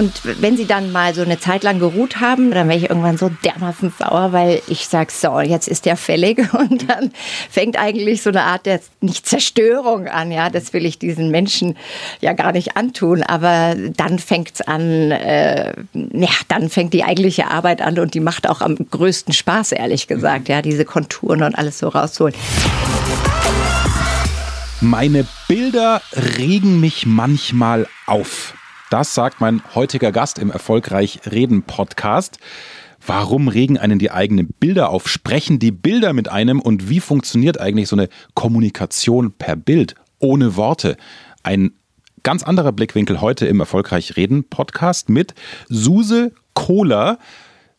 Und wenn sie dann mal so eine Zeit lang geruht haben, dann wäre ich irgendwann so dermaßen sauer, weil ich sage, so, jetzt ist der fällig. Und dann fängt eigentlich so eine Art der nicht Zerstörung an. Ja, das will ich diesen Menschen ja gar nicht antun. Aber dann fängt es an, äh, ja, dann fängt die eigentliche Arbeit an und die macht auch am größten Spaß, ehrlich gesagt. Ja, diese Konturen und alles so rausholen. Meine Bilder regen mich manchmal auf. Das sagt mein heutiger Gast im Erfolgreich Reden Podcast. Warum regen einen die eigenen Bilder auf? Sprechen die Bilder mit einem und wie funktioniert eigentlich so eine Kommunikation per Bild ohne Worte? Ein ganz anderer Blickwinkel heute im Erfolgreich Reden Podcast mit Suse Kohler.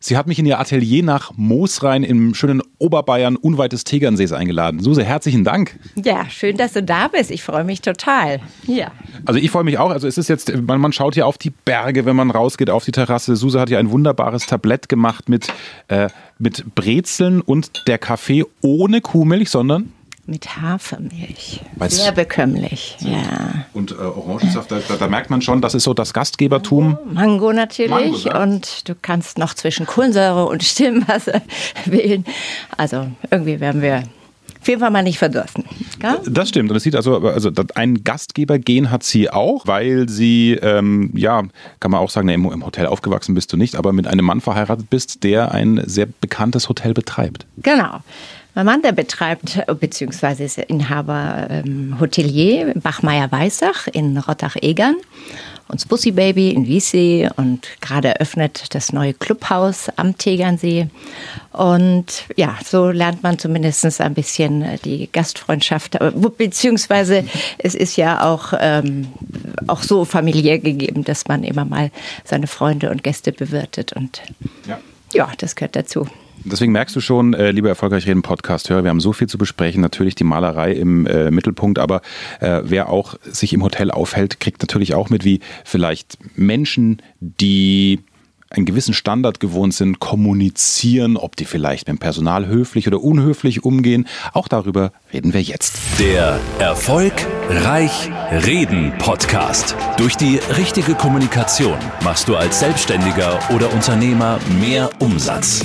Sie hat mich in ihr Atelier nach Moosrhein im schönen Oberbayern unweit des Tegernsees eingeladen. Suse, herzlichen Dank. Ja, schön, dass du da bist. Ich freue mich total. Ja. Also ich freue mich auch. Also es ist jetzt, man, man, schaut hier auf die Berge, wenn man rausgeht auf die Terrasse. Suse hat ja ein wunderbares Tablett gemacht mit, äh, mit Brezeln und der Kaffee ohne Kuhmilch, sondern mit Hafermilch. Weil's Sehr bekömmlich, ja. Und äh, Orangensaft, da, da, merkt man schon, das ist so das Gastgebertum. Mango natürlich. Mango, ja. Und du kannst noch zwischen Kohlensäure und Stimmwasser wählen. Also irgendwie werden wir auf jeden Fall mal nicht verdürfen. Ja? Das stimmt. Und es sieht also, also ein Gastgebergen hat sie auch, weil sie, ähm, ja, kann man auch sagen, im Hotel aufgewachsen bist du nicht, aber mit einem Mann verheiratet bist, der ein sehr bekanntes Hotel betreibt. Genau. Mein Mann, der betreibt, beziehungsweise ist Inhaber ähm, Hotelier Bachmeier-Weissach in Rottach-Egern und Bussi Baby in Wiessee und gerade eröffnet das neue Clubhaus am Tegernsee. Und ja, so lernt man zumindest ein bisschen die Gastfreundschaft, beziehungsweise es ist ja auch, ähm, auch so familiär gegeben, dass man immer mal seine Freunde und Gäste bewirtet und ja, ja das gehört dazu. Deswegen merkst du schon, äh, lieber Erfolgreich Reden Podcast-Hörer, wir haben so viel zu besprechen. Natürlich die Malerei im äh, Mittelpunkt, aber äh, wer auch sich im Hotel aufhält, kriegt natürlich auch mit, wie vielleicht Menschen, die einen gewissen Standard gewohnt sind, kommunizieren, ob die vielleicht mit dem Personal höflich oder unhöflich umgehen. Auch darüber reden wir jetzt. Der Erfolg Reich Reden Podcast. Durch die richtige Kommunikation machst du als Selbstständiger oder Unternehmer mehr Umsatz.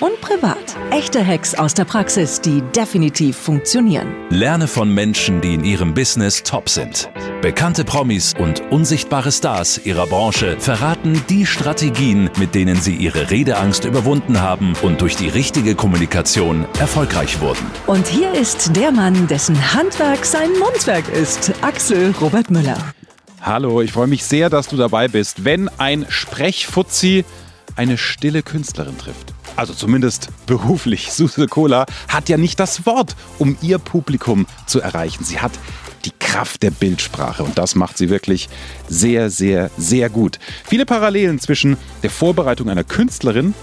und privat. Echte Hacks aus der Praxis, die definitiv funktionieren. Lerne von Menschen, die in ihrem Business top sind. Bekannte Promis und unsichtbare Stars ihrer Branche verraten die Strategien, mit denen sie ihre Redeangst überwunden haben und durch die richtige Kommunikation erfolgreich wurden. Und hier ist der Mann, dessen Handwerk sein Mundwerk ist, Axel Robert Müller. Hallo, ich freue mich sehr, dass du dabei bist. Wenn ein Sprechfuzzi eine stille Künstlerin trifft also zumindest beruflich, Suse Cola hat ja nicht das Wort, um ihr Publikum zu erreichen. Sie hat die Kraft der Bildsprache und das macht sie wirklich sehr, sehr, sehr gut. Viele Parallelen zwischen der Vorbereitung einer Künstlerin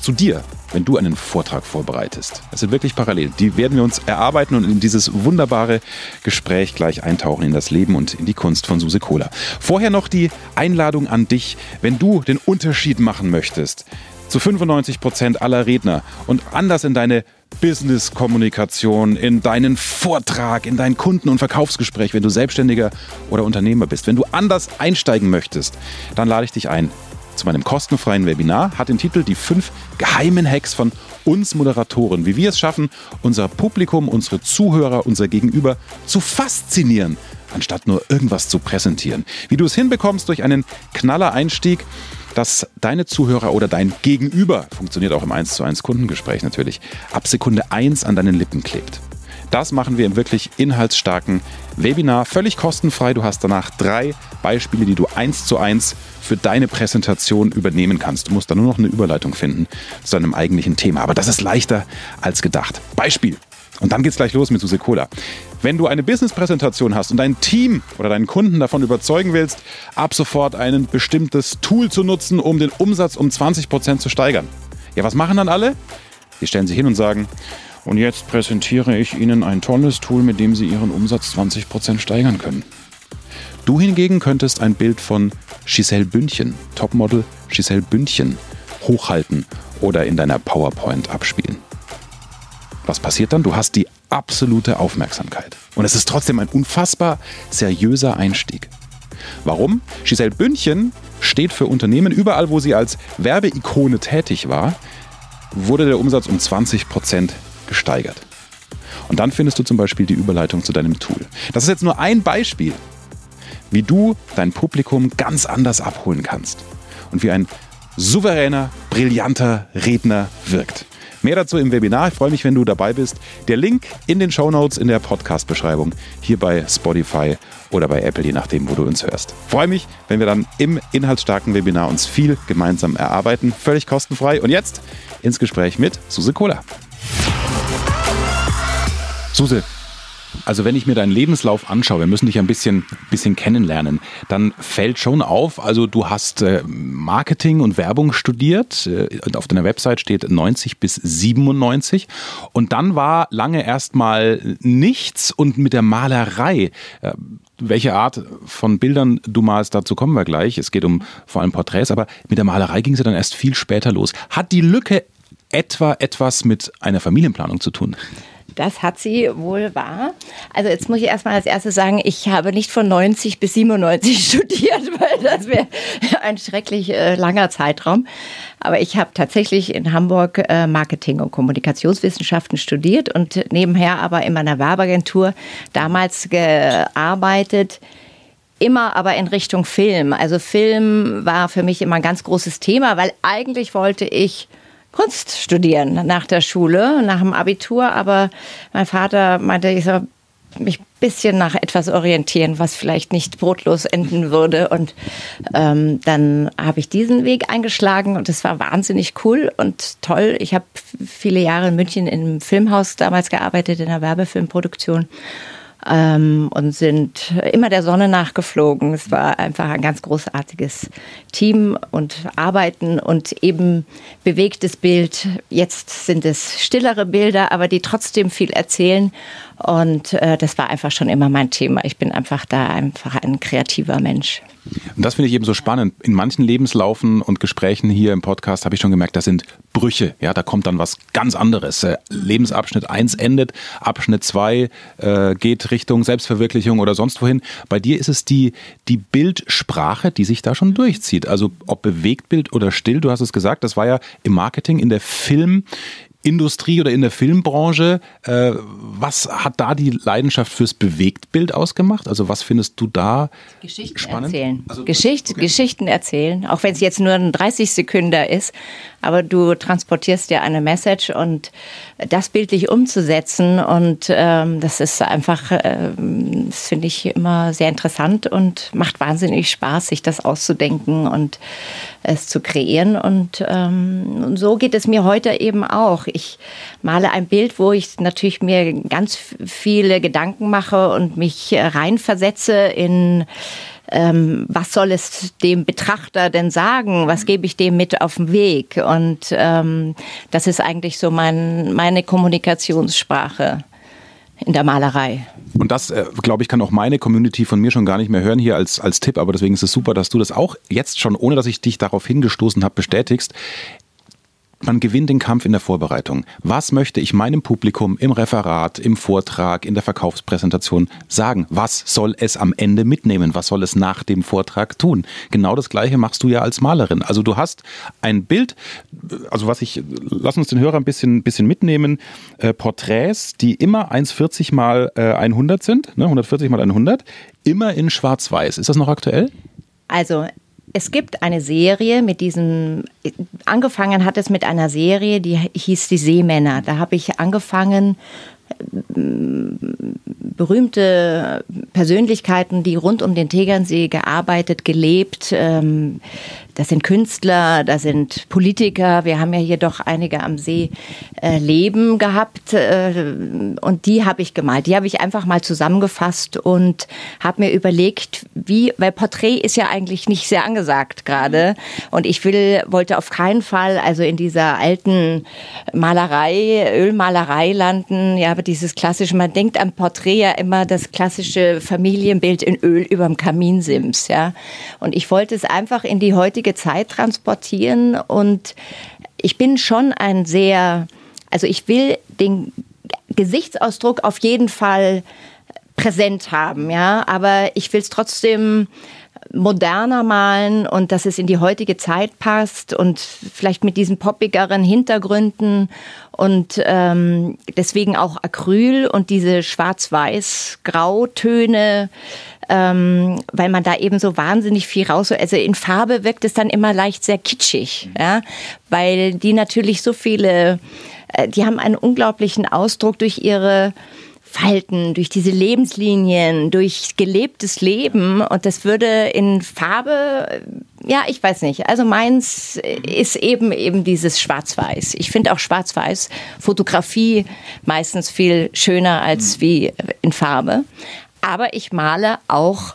zu dir, wenn du einen Vortrag vorbereitest. Das sind wirklich Parallelen. Die werden wir uns erarbeiten und in dieses wunderbare Gespräch gleich eintauchen in das Leben und in die Kunst von Suse Cola. Vorher noch die Einladung an dich, wenn du den Unterschied machen möchtest zu 95 Prozent aller Redner und anders in deine Business-Kommunikation, in deinen Vortrag, in dein Kunden- und Verkaufsgespräch, wenn du Selbstständiger oder Unternehmer bist. Wenn du anders einsteigen möchtest, dann lade ich dich ein zu meinem kostenfreien Webinar. Hat den Titel Die fünf geheimen Hacks von uns Moderatoren, wie wir es schaffen, unser Publikum, unsere Zuhörer, unser Gegenüber zu faszinieren, anstatt nur irgendwas zu präsentieren. Wie du es hinbekommst durch einen knaller Einstieg dass deine Zuhörer oder dein Gegenüber, funktioniert auch im 1 zu 1 Kundengespräch natürlich, ab Sekunde 1 an deinen Lippen klebt. Das machen wir im wirklich inhaltsstarken Webinar, völlig kostenfrei. Du hast danach drei Beispiele, die du eins zu eins für deine Präsentation übernehmen kannst. Du musst dann nur noch eine Überleitung finden zu deinem eigentlichen Thema. Aber das ist leichter als gedacht. Beispiel. Und dann geht's gleich los mit Suse Cola. Wenn du eine Business-Präsentation hast und dein Team oder deinen Kunden davon überzeugen willst, ab sofort ein bestimmtes Tool zu nutzen, um den Umsatz um 20% zu steigern. Ja, was machen dann alle? Die stellen sich hin und sagen, und jetzt präsentiere ich Ihnen ein tolles Tool, mit dem Sie Ihren Umsatz 20% steigern können. Du hingegen könntest ein Bild von Giselle Bündchen, Topmodel Giselle Bündchen, hochhalten oder in deiner PowerPoint abspielen. Was passiert dann? Du hast die absolute Aufmerksamkeit. Und es ist trotzdem ein unfassbar seriöser Einstieg. Warum? Giselle Bündchen steht für Unternehmen überall, wo sie als Werbeikone tätig war, wurde der Umsatz um 20 Prozent gesteigert. Und dann findest du zum Beispiel die Überleitung zu deinem Tool. Das ist jetzt nur ein Beispiel, wie du dein Publikum ganz anders abholen kannst und wie ein souveräner, brillanter Redner wirkt. Mehr dazu im Webinar. Ich freue mich, wenn du dabei bist. Der Link in den Show Notes in der Podcast-Beschreibung hier bei Spotify oder bei Apple, je nachdem, wo du uns hörst. Ich freue mich, wenn wir dann im inhaltsstarken Webinar uns viel gemeinsam erarbeiten. Völlig kostenfrei. Und jetzt ins Gespräch mit Suse Kohler. Suse, also wenn ich mir deinen Lebenslauf anschaue, wir müssen dich ein bisschen, bisschen kennenlernen, dann fällt schon auf, also du hast äh, Marketing und Werbung studiert, äh, auf deiner Website steht 90 bis 97 und dann war lange erstmal nichts und mit der Malerei, äh, welche Art von Bildern du malst, dazu kommen wir gleich. Es geht um vor allem Porträts, aber mit der Malerei ging es ja dann erst viel später los. Hat die Lücke etwa etwas mit einer Familienplanung zu tun? Das hat sie wohl wahr. Also jetzt muss ich erstmal als erstes sagen, ich habe nicht von 90 bis 97 studiert, weil das wäre ein schrecklich äh, langer Zeitraum. Aber ich habe tatsächlich in Hamburg äh, Marketing und Kommunikationswissenschaften studiert und nebenher aber in meiner Werbeagentur damals gearbeitet immer aber in Richtung Film. Also Film war für mich immer ein ganz großes Thema, weil eigentlich wollte ich Kunst studieren nach der Schule, nach dem Abitur. Aber mein Vater meinte, ich soll mich ein bisschen nach etwas orientieren, was vielleicht nicht brotlos enden würde. Und ähm, dann habe ich diesen Weg eingeschlagen und es war wahnsinnig cool und toll. Ich habe viele Jahre in München im Filmhaus damals gearbeitet, in der Werbefilmproduktion ähm, und sind immer der Sonne nachgeflogen. Es war einfach ein ganz großartiges Team und Arbeiten und eben bewegtes Bild. Jetzt sind es stillere Bilder, aber die trotzdem viel erzählen. Und äh, das war einfach schon immer mein Thema. Ich bin einfach da einfach ein kreativer Mensch. Und das finde ich eben so spannend. In manchen Lebenslaufen und Gesprächen hier im Podcast habe ich schon gemerkt, das sind Brüche. Ja, da kommt dann was ganz anderes. Äh, Lebensabschnitt 1 endet, Abschnitt 2 äh, geht Richtung Selbstverwirklichung oder sonst wohin. Bei dir ist es die, die Bildsprache, die sich da schon durchzieht. Also ob Bewegtbild oder still, du hast es gesagt, das war ja im Marketing, in der Film, Industrie oder in der Filmbranche. Äh, was hat da die Leidenschaft fürs Bewegtbild ausgemacht? Also was findest du da Geschichten spannend? Erzählen. Also, Geschicht, okay. Geschichten erzählen, auch wenn es jetzt nur ein 30 Sekünder ist, aber du transportierst ja eine Message und das bildlich umzusetzen und ähm, das ist einfach, ähm, das finde ich immer sehr interessant und macht wahnsinnig Spaß, sich das auszudenken und es zu kreieren und, ähm, und so geht es mir heute eben auch. Ich male ein Bild, wo ich natürlich mir ganz viele Gedanken mache und mich reinversetze in ähm, was soll es dem Betrachter denn sagen? Was gebe ich dem mit auf den Weg? Und ähm, das ist eigentlich so mein, meine Kommunikationssprache in der Malerei. Und das, äh, glaube ich, kann auch meine Community von mir schon gar nicht mehr hören hier als, als Tipp. Aber deswegen ist es super, dass du das auch jetzt schon, ohne dass ich dich darauf hingestoßen habe, bestätigst man gewinnt den Kampf in der Vorbereitung. Was möchte ich meinem Publikum im Referat, im Vortrag, in der Verkaufspräsentation sagen? Was soll es am Ende mitnehmen? Was soll es nach dem Vortrag tun? Genau das Gleiche machst du ja als Malerin. Also du hast ein Bild, also was ich, lass uns den Hörer ein bisschen, bisschen mitnehmen, äh, Porträts, die immer 1,40 mal äh, 100 sind, ne, 140 mal 100, immer in schwarz-weiß. Ist das noch aktuell? Also es gibt eine Serie mit diesem, angefangen hat es mit einer Serie, die hieß Die Seemänner. Da habe ich angefangen, berühmte Persönlichkeiten, die rund um den Tegernsee gearbeitet, gelebt, ähm, das sind Künstler, das sind Politiker. Wir haben ja hier doch einige am See äh, leben gehabt äh, und die habe ich gemalt. Die habe ich einfach mal zusammengefasst und habe mir überlegt, wie, weil Porträt ist ja eigentlich nicht sehr angesagt gerade und ich will, wollte auf keinen Fall also in dieser alten Malerei, Ölmalerei landen. Ja, aber dieses klassische, man denkt am Porträt ja immer das klassische Familienbild in Öl überm Kaminsims, ja. Und ich wollte es einfach in die heutige heutige Zeit transportieren. Und ich bin schon ein sehr, also ich will den Gesichtsausdruck auf jeden Fall präsent haben, ja, aber ich will es trotzdem moderner malen und dass es in die heutige Zeit passt und vielleicht mit diesen poppigeren Hintergründen und ähm, deswegen auch Acryl und diese schwarz-weiß-grautöne, ähm, weil man da eben so wahnsinnig viel raus, also in Farbe wirkt es dann immer leicht sehr kitschig, ja, weil die natürlich so viele, äh, die haben einen unglaublichen Ausdruck durch ihre Falten, durch diese Lebenslinien, durch gelebtes Leben. Und das würde in Farbe, ja, ich weiß nicht. Also meins ist eben eben dieses Schwarz-Weiß. Ich finde auch Schwarz-Weiß Fotografie meistens viel schöner als wie in Farbe. Aber ich male auch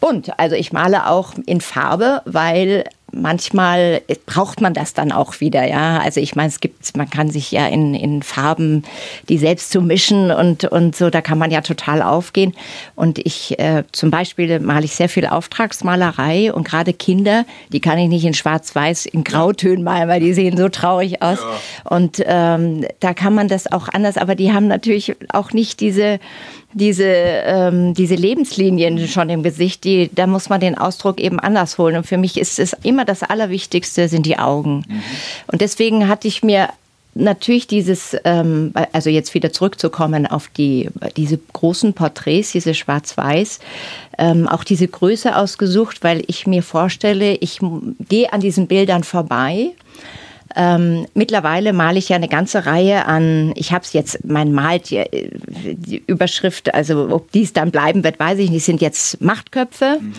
bunt. Also ich male auch in Farbe, weil manchmal braucht man das dann auch wieder, ja. Also ich meine, es gibt, man kann sich ja in, in Farben die selbst zu mischen und, und so, da kann man ja total aufgehen. Und ich äh, zum Beispiel male ich sehr viel Auftragsmalerei und gerade Kinder, die kann ich nicht in Schwarz-Weiß, in Grautönen malen, weil die sehen so traurig aus. Ja. Und ähm, da kann man das auch anders, aber die haben natürlich auch nicht diese diese, ähm, diese Lebenslinien schon im Gesicht, die, da muss man den Ausdruck eben anders holen. Und für mich ist es immer das Allerwichtigste, sind die Augen. Mhm. Und deswegen hatte ich mir natürlich dieses, ähm, also jetzt wieder zurückzukommen auf die, diese großen Porträts, diese Schwarz-Weiß, ähm, auch diese Größe ausgesucht, weil ich mir vorstelle, ich gehe an diesen Bildern vorbei ähm, mittlerweile male ich ja eine ganze Reihe an, ich habe es jetzt, mein Malt, die, die, Überschrift, also ob dies dann bleiben wird, weiß ich nicht, sind jetzt Machtköpfe. Mhm.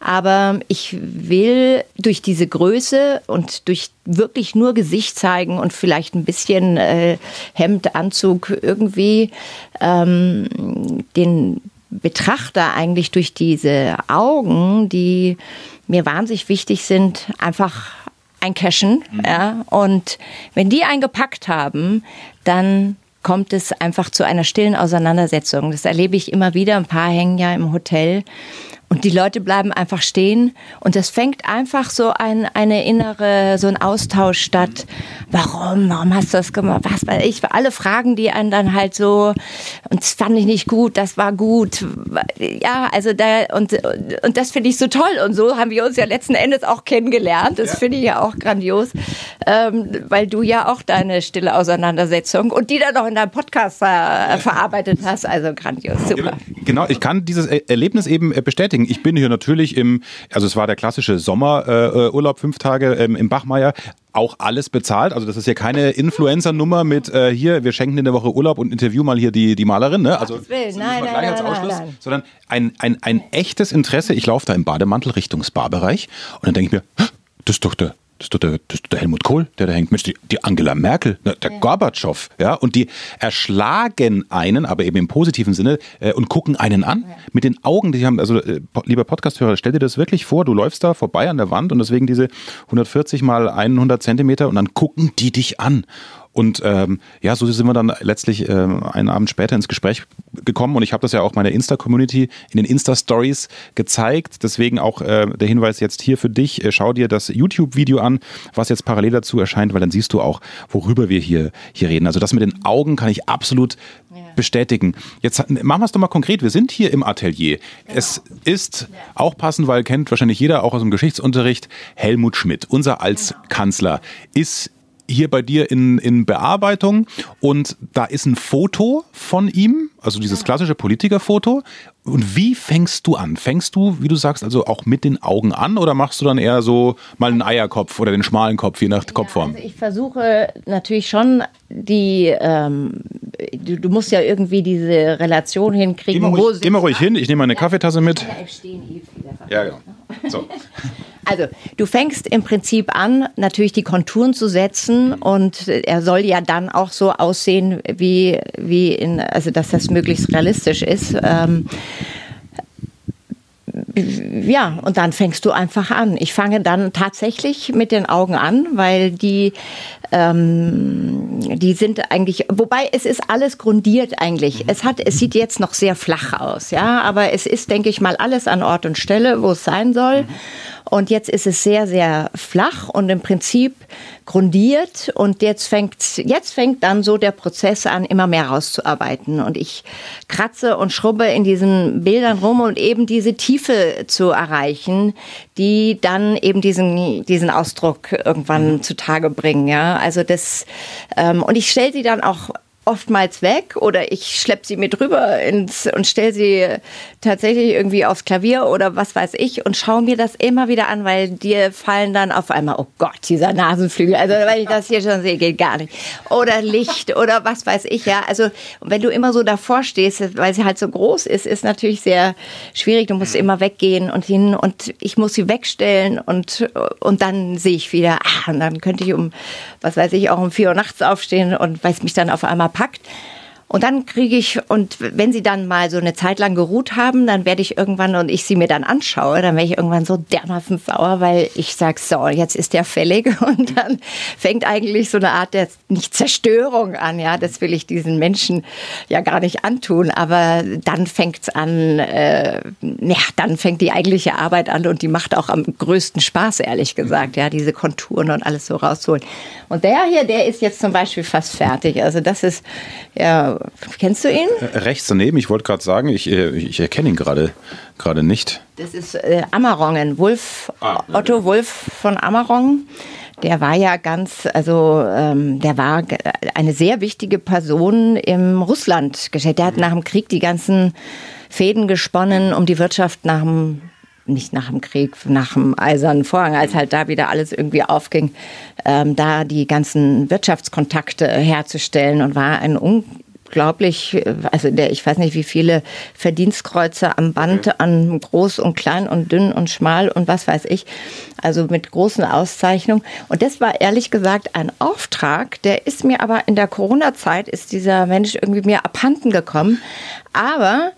Aber ich will durch diese Größe und durch wirklich nur Gesicht zeigen und vielleicht ein bisschen äh, Hemd, Anzug irgendwie ähm, den Betrachter eigentlich durch diese Augen, die mir wahnsinnig wichtig sind, einfach eincashen. Mhm. Ja, und wenn die eingepackt haben, dann kommt es einfach zu einer stillen Auseinandersetzung. Das erlebe ich immer wieder. Ein paar hängen ja im Hotel und die Leute bleiben einfach stehen und es fängt einfach so ein, eine innere, so ein Austausch statt. Warum? Warum hast du das gemacht? Was weiß ich? Alle Fragen, die einen dann halt so, und das fand ich nicht gut, das war gut. Ja, also da, und, und das finde ich so toll. Und so haben wir uns ja letzten Endes auch kennengelernt. Das ja. finde ich ja auch grandios, ähm, weil du ja auch deine stille Auseinandersetzung und die dann noch in deinem Podcast ver verarbeitet hast. Also grandios, super. Genau, ich kann dieses Erlebnis eben bestätigen bestätigen. Ich bin hier natürlich im, also es war der klassische Sommerurlaub, äh, fünf Tage ähm, im Bachmeier auch alles bezahlt. Also das ist ja keine Influencer-Nummer mit äh, hier, wir schenken in der Woche Urlaub und interview mal hier die, die Malerin. Ne? Also nein, nein, nein, nein, nein, sondern ein, ein, ein echtes Interesse. Ich laufe da im Bademantel Richtung Spa-Bereich und dann denke ich mir, das ist doch der das ist doch der, das ist der Helmut Kohl, der da hängt. Mensch, die, die Angela Merkel, ne, der ja. Gorbatschow, ja, und die erschlagen einen, aber eben im positiven Sinne, äh, und gucken einen an ja. mit den Augen, die haben, also äh, lieber Podcasthörer, stell dir das wirklich vor, du läufst da vorbei an der Wand und deswegen diese 140 mal 100 Zentimeter und dann gucken die dich an. Und ähm, ja, so sind wir dann letztlich äh, einen Abend später ins Gespräch gekommen und ich habe das ja auch meiner Insta-Community in den Insta-Stories gezeigt. Deswegen auch äh, der Hinweis jetzt hier für dich, äh, schau dir das YouTube-Video an, was jetzt parallel dazu erscheint, weil dann siehst du auch, worüber wir hier, hier reden. Also das mit den Augen kann ich absolut ja. bestätigen. Jetzt machen wir es doch mal konkret. Wir sind hier im Atelier. Genau. Es ist ja. auch passend, weil kennt wahrscheinlich jeder auch aus dem Geschichtsunterricht, Helmut Schmidt, unser Altkanzler, genau. ist hier bei dir in, in Bearbeitung und da ist ein Foto von ihm, also dieses klassische Politikerfoto. Und wie fängst du an? Fängst du, wie du sagst, also auch mit den Augen an oder machst du dann eher so mal einen Eierkopf oder den schmalen Kopf, je nach ja, Kopfform? Also ich versuche natürlich schon die, ähm, du, du, musst ja irgendwie diese Relation hinkriegen. Geh mal ruhig, geh mal ruhig hin, ich nehme meine ja, Kaffeetasse mit. Ja, genau. So. Also, du fängst im Prinzip an, natürlich die Konturen zu setzen und er soll ja dann auch so aussehen, wie, wie in, also dass das möglichst realistisch ist. Ähm, ja, und dann fängst du einfach an. Ich fange dann tatsächlich mit den Augen an, weil die, ähm, die sind eigentlich, wobei es ist alles grundiert eigentlich. Es hat, es sieht jetzt noch sehr flach aus, ja, aber es ist, denke ich mal, alles an Ort und Stelle, wo es sein soll. Und jetzt ist es sehr, sehr flach und im Prinzip grundiert. Und jetzt fängt, jetzt fängt dann so der Prozess an, immer mehr rauszuarbeiten. Und ich kratze und schrubbe in diesen Bildern rum und eben diese Tiefe zu erreichen, die dann eben diesen, diesen Ausdruck irgendwann mhm. zutage bringen. Ja, also das, ähm, und ich stelle sie dann auch oftmals weg oder ich schleppe sie mit rüber ins, und stelle sie tatsächlich irgendwie aufs Klavier oder was weiß ich und schaue mir das immer wieder an, weil dir fallen dann auf einmal, oh Gott, dieser Nasenflügel, also wenn ich das hier schon sehe, geht gar nicht. Oder Licht oder was weiß ich, ja. Also wenn du immer so davor stehst, weil sie halt so groß ist, ist natürlich sehr schwierig. Du musst mhm. immer weggehen und hin und ich muss sie wegstellen und, und dann sehe ich wieder, ah, und dann könnte ich um, was weiß ich, auch um vier Uhr nachts aufstehen und weil es mich dann auf einmal packt. Und dann kriege ich, und wenn sie dann mal so eine Zeit lang geruht haben, dann werde ich irgendwann, und ich sie mir dann anschaue, dann werde ich irgendwann so dermaßen sauer, weil ich sage, so, jetzt ist der fällig. Und dann fängt eigentlich so eine Art der nicht Zerstörung an. Ja, das will ich diesen Menschen ja gar nicht antun. Aber dann fängt es an, äh, ja, dann fängt die eigentliche Arbeit an und die macht auch am größten Spaß, ehrlich gesagt, ja, diese Konturen und alles so rausholen. Und der hier, der ist jetzt zum Beispiel fast fertig. Also das ist, ja, kennst du ihn? Äh, rechts daneben, ich wollte gerade sagen, ich, äh, ich erkenne ihn gerade gerade nicht. Das ist äh, Amarongen, Wolf, ah, Otto Wolf von Amarongen. Der war ja ganz, also ähm, der war eine sehr wichtige Person im Russlandgeschäft. Der hat nach dem Krieg die ganzen Fäden gesponnen, um die Wirtschaft nach dem nicht nach dem Krieg, nach dem Eisernen Vorhang, als halt da wieder alles irgendwie aufging, ähm, da die ganzen Wirtschaftskontakte herzustellen und war ein unglaublich, also der, ich weiß nicht, wie viele Verdienstkreuze am Band, mhm. an groß und klein und dünn und schmal und was weiß ich. Also mit großen Auszeichnungen. Und das war ehrlich gesagt ein Auftrag, der ist mir aber in der Corona-Zeit, ist dieser Mensch irgendwie mir abhanden gekommen. Aber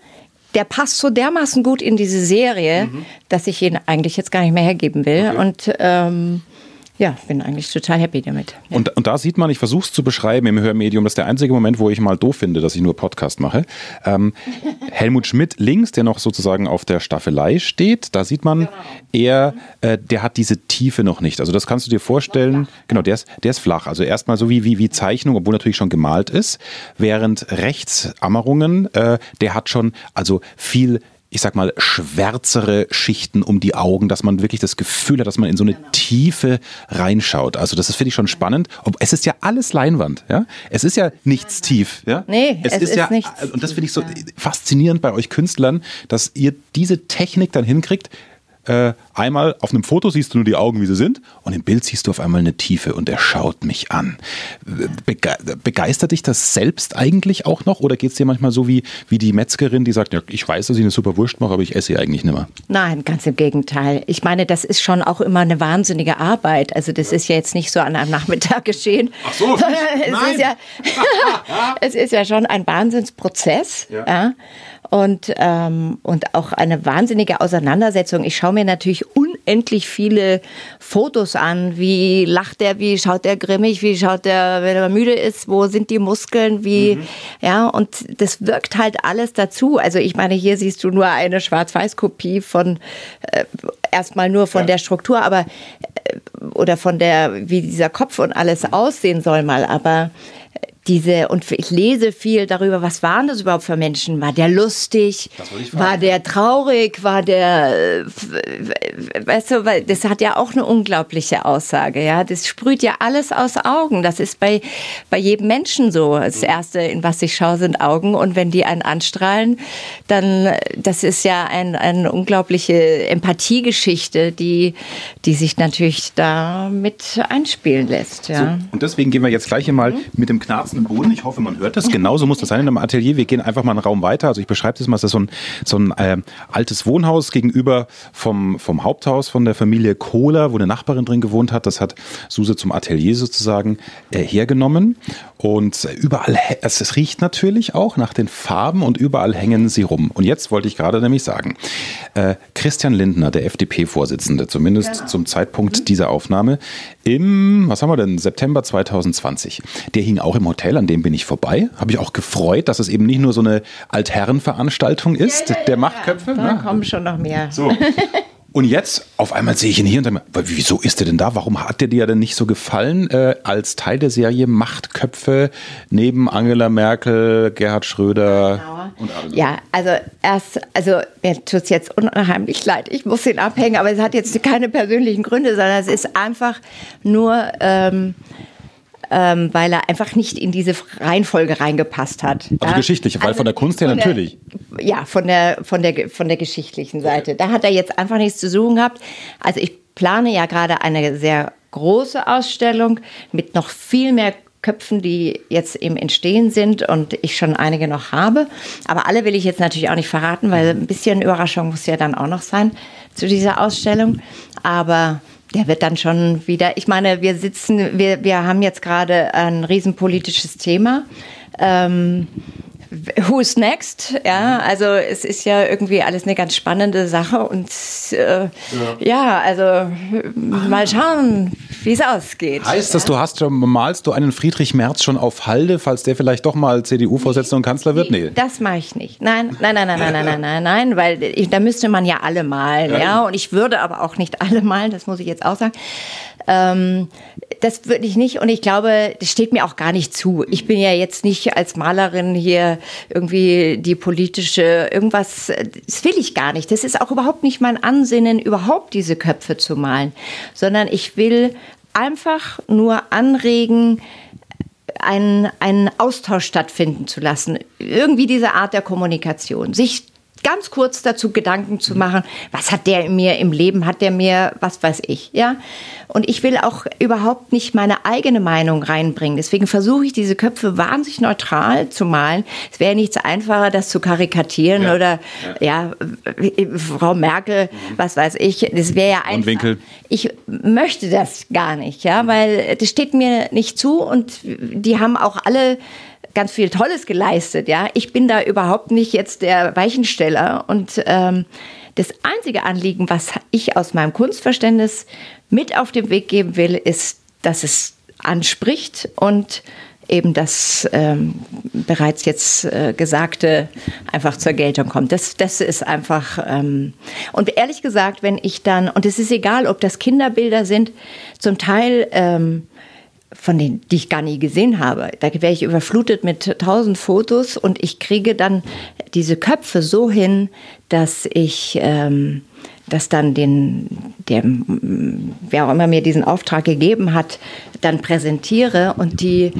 der passt so dermaßen gut in diese Serie, mhm. dass ich ihn eigentlich jetzt gar nicht mehr hergeben will. Okay. Und ähm, ja, bin eigentlich total happy damit. Ja. Und, und da sieht man, ich versuche es zu beschreiben im Hörmedium, das ist der einzige Moment, wo ich mal doof finde, dass ich nur Podcast mache. Ähm, Helmut Schmidt links, der noch sozusagen auf der Staffelei steht, da sieht man, genau. er, äh, der hat diese Tiefe noch nicht. Also das kannst du dir vorstellen, genau, der ist, der ist flach. Also erstmal so wie, wie, wie Zeichnung, obwohl natürlich schon gemalt ist. Während rechts Ammerungen, äh, der hat schon also viel ich sag mal, schwärzere Schichten um die Augen, dass man wirklich das Gefühl hat, dass man in so eine genau. Tiefe reinschaut. Also das finde ich schon spannend. Ob, es ist ja alles Leinwand, ja. Es ist ja nichts tief, ja. Nee, es, es ist, ist, ja, nichts. Und das finde ich so faszinierend bei euch Künstlern, dass ihr diese Technik dann hinkriegt, äh, einmal auf einem Foto siehst du nur die Augen, wie sie sind, und im Bild siehst du auf einmal eine Tiefe und er schaut mich an. Bege begeistert dich das selbst eigentlich auch noch oder geht es dir manchmal so wie, wie die Metzgerin, die sagt, ja, ich weiß, dass ich eine super Wurst mache, aber ich esse sie eigentlich nicht mehr? Nein, ganz im Gegenteil. Ich meine, das ist schon auch immer eine wahnsinnige Arbeit. Also das ist ja jetzt nicht so an einem Nachmittag geschehen. Ach so, es, Nein. Ist ja, es ist ja schon ein Wahnsinnsprozess. Ja. ja und, ähm, und auch eine wahnsinnige Auseinandersetzung. Ich schaue mir natürlich unendlich viele Fotos an. Wie lacht er, wie schaut er grimmig, wie schaut er, wenn er müde ist, wo sind die Muskeln, wie, mhm. ja, und das wirkt halt alles dazu. Also ich meine, hier siehst du nur eine Schwarz-Weiß-Kopie von, äh, erstmal nur von ja. der Struktur, aber, äh, oder von der, wie dieser Kopf und alles aussehen soll mal, aber diese, und ich lese viel darüber, was waren das überhaupt für Menschen? War der lustig? War der traurig? War der, weißt du, weil das hat ja auch eine unglaubliche Aussage, ja. Das sprüht ja alles aus Augen. Das ist bei, bei jedem Menschen so. Das mhm. erste, in was ich schaue, sind Augen. Und wenn die einen anstrahlen, dann, das ist ja ein, eine unglaubliche Empathiegeschichte, die, die sich natürlich da mit einspielen lässt, ja. So, und deswegen gehen wir jetzt gleich mal mhm. mit dem Knarzen im Boden. Ich hoffe, man hört das. Genauso muss das sein in einem Atelier. Wir gehen einfach mal einen Raum weiter. Also ich beschreibe das mal. Das ist so ein, so ein äh, altes Wohnhaus gegenüber vom, vom Haupthaus von der Familie Kohler, wo eine Nachbarin drin gewohnt hat. Das hat Suse zum Atelier sozusagen äh, hergenommen. Und überall, es, es riecht natürlich auch nach den Farben und überall hängen sie rum. Und jetzt wollte ich gerade nämlich sagen, äh, Christian Lindner, der FDP-Vorsitzende, zumindest genau. zum Zeitpunkt mhm. dieser Aufnahme, im, was haben wir denn, September 2020, der hing auch im Hotel, an dem bin ich vorbei. Habe ich auch gefreut, dass es eben nicht nur so eine Altherrenveranstaltung ist, ja, ja, der Machtköpfe. Da ne? kommen schon noch mehr. So. Und jetzt auf einmal sehe ich ihn hier und denke, mir, wieso ist er denn da? Warum hat der dir denn nicht so gefallen äh, als Teil der Serie Machtköpfe neben Angela Merkel, Gerhard Schröder und Adenauer? Ja, also erst, also mir tut es jetzt unheimlich leid, ich muss ihn abhängen, aber es hat jetzt keine persönlichen Gründe, sondern es ist einfach nur... Ähm, ähm, weil er einfach nicht in diese Reihenfolge reingepasst hat. Also ja? geschichtliche, weil also von der Kunst her natürlich. Der, ja, von der, von, der, von der geschichtlichen Seite. Da hat er jetzt einfach nichts zu suchen gehabt. Also ich plane ja gerade eine sehr große Ausstellung mit noch viel mehr Köpfen, die jetzt im Entstehen sind und ich schon einige noch habe. Aber alle will ich jetzt natürlich auch nicht verraten, weil ein bisschen Überraschung muss ja dann auch noch sein zu dieser Ausstellung. Aber der wird dann schon wieder, ich meine, wir sitzen, wir, wir haben jetzt gerade ein riesenpolitisches Thema. Ähm, Who's next? Ja, also es ist ja irgendwie alles eine ganz spannende Sache und äh, ja. ja. also mal schauen, wie es ausgeht. Heißt das, du hast schon, malst du einen Friedrich Merz schon auf Halde, falls der vielleicht doch mal CDU-Vorsitzender und Kanzler wird? Nee. Das mache ich nicht. Nein, nein, nein, nein, nein, nein, nein, nein, nein, weil ich, da müsste man ja alle malen, ja. ja, und ich würde aber auch nicht alle malen, das muss ich jetzt auch sagen. Ähm, das würde ich nicht und ich glaube, das steht mir auch gar nicht zu. Ich bin ja jetzt nicht als Malerin hier irgendwie die politische irgendwas, das will ich gar nicht. Das ist auch überhaupt nicht mein Ansinnen, überhaupt diese Köpfe zu malen, sondern ich will einfach nur anregen, einen, einen Austausch stattfinden zu lassen. Irgendwie diese Art der Kommunikation. Sich ganz kurz dazu Gedanken zu machen, was hat der in mir im Leben, hat der mir, was weiß ich, ja. Und ich will auch überhaupt nicht meine eigene Meinung reinbringen. Deswegen versuche ich diese Köpfe wahnsinnig neutral zu malen. Es wäre nichts einfacher, das zu karikatieren ja. oder ja. ja. Frau Merkel, mhm. was weiß ich. Das wäre ja einfach. Winkel. Ich möchte das gar nicht, ja, weil das steht mir nicht zu und die haben auch alle ganz viel Tolles geleistet. Ja, ich bin da überhaupt nicht jetzt der Weichensteller und ähm, das einzige Anliegen, was ich aus meinem Kunstverständnis mit auf den Weg geben will, ist, dass es anspricht und eben das ähm, bereits jetzt äh, Gesagte einfach zur Geltung kommt. Das, das ist einfach. Ähm, und ehrlich gesagt, wenn ich dann, und es ist egal, ob das Kinderbilder sind, zum Teil ähm, von denen, die ich gar nie gesehen habe. Da wäre ich überflutet mit tausend Fotos und ich kriege dann diese Köpfe so hin, dass ich ähm, das dann den, der, wer auch immer mir diesen Auftrag gegeben hat, dann präsentiere und die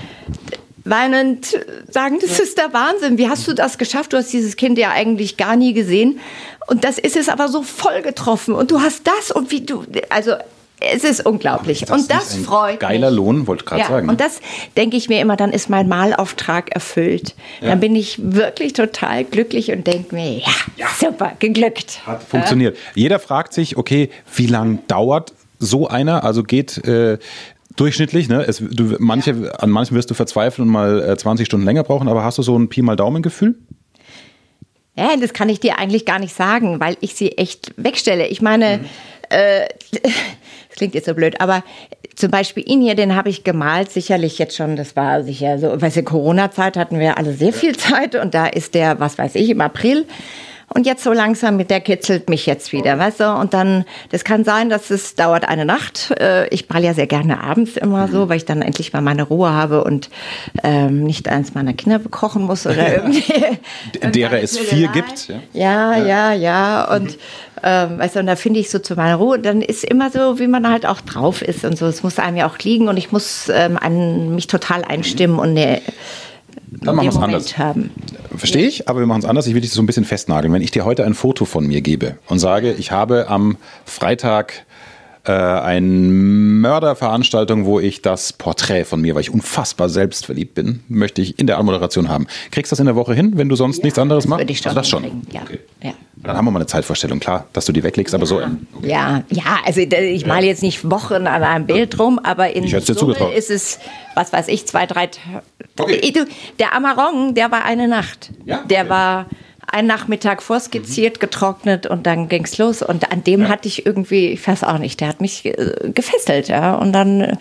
weinend sagen, das ist der Wahnsinn. Wie hast du das geschafft? Du hast dieses Kind ja eigentlich gar nie gesehen. Und das ist es aber so voll getroffen. Und du hast das und wie du, also es ist unglaublich. Das und das freut Geiler mich. Lohn, wollte ich gerade ja, sagen. Und das denke ich mir immer, dann ist mein Malauftrag erfüllt. Ja. Dann bin ich wirklich total glücklich und denke mir, ja, ja, super, geglückt. Hat funktioniert. Jeder fragt sich, okay, wie lange dauert so einer? Also geht äh, durchschnittlich, ne? Es, du, manche, an manchen wirst du verzweifeln und mal äh, 20 Stunden länger brauchen, aber hast du so ein Pi mal Daumen-Gefühl? Ja, das kann ich dir eigentlich gar nicht sagen, weil ich sie echt wegstelle. Ich meine, mhm. äh, klingt jetzt so blöd, aber zum Beispiel ihn hier, den habe ich gemalt, sicherlich jetzt schon, das war sicher so, weißt du, Corona-Zeit hatten wir alle sehr viel Zeit und da ist der, was weiß ich, im April. Und jetzt so langsam, der kitzelt mich jetzt wieder, weißt du? Und dann, das kann sein, dass es dauert eine Nacht. Äh, ich mal ja sehr gerne abends immer so, weil ich dann endlich mal meine Ruhe habe und ähm, nicht eins meiner Kinder bekochen muss oder irgendwie. Derer es vier gibt. Ja, ja, ja. ja. Und ähm, weißt du, und da finde ich so zu meiner Ruhe. Und dann ist immer so, wie man halt auch drauf ist und so. Es muss einem ja auch liegen und ich muss ähm, an mich total einstimmen und eine dann machen wir es anders. Haben. Verstehe ich, aber wir machen es anders. Ich will dich so ein bisschen festnageln. Wenn ich dir heute ein Foto von mir gebe und sage, ich habe am Freitag äh, eine Mörderveranstaltung, wo ich das Porträt von mir, weil ich unfassbar selbstverliebt bin, möchte ich in der Anmoderation haben. Kriegst du das in der Woche hin, wenn du sonst ja, nichts anderes machst? Würde ich schon. Also das schon. Ja. Okay. ja. Dann haben wir mal eine Zeitvorstellung, klar, dass du die weglegst, aber ja. so. Okay. Ja, ja, also ich male jetzt nicht Wochen an einem Bild rum, aber in Summe ist es, was weiß ich, zwei, drei Tage. Okay. Der Amarong, der war eine Nacht. Ja? Der war einen Nachmittag vorskizziert, getrocknet und dann ging's los. Und an dem hatte ich irgendwie, ich weiß auch nicht, der hat mich äh, gefesselt, ja. Und dann äh,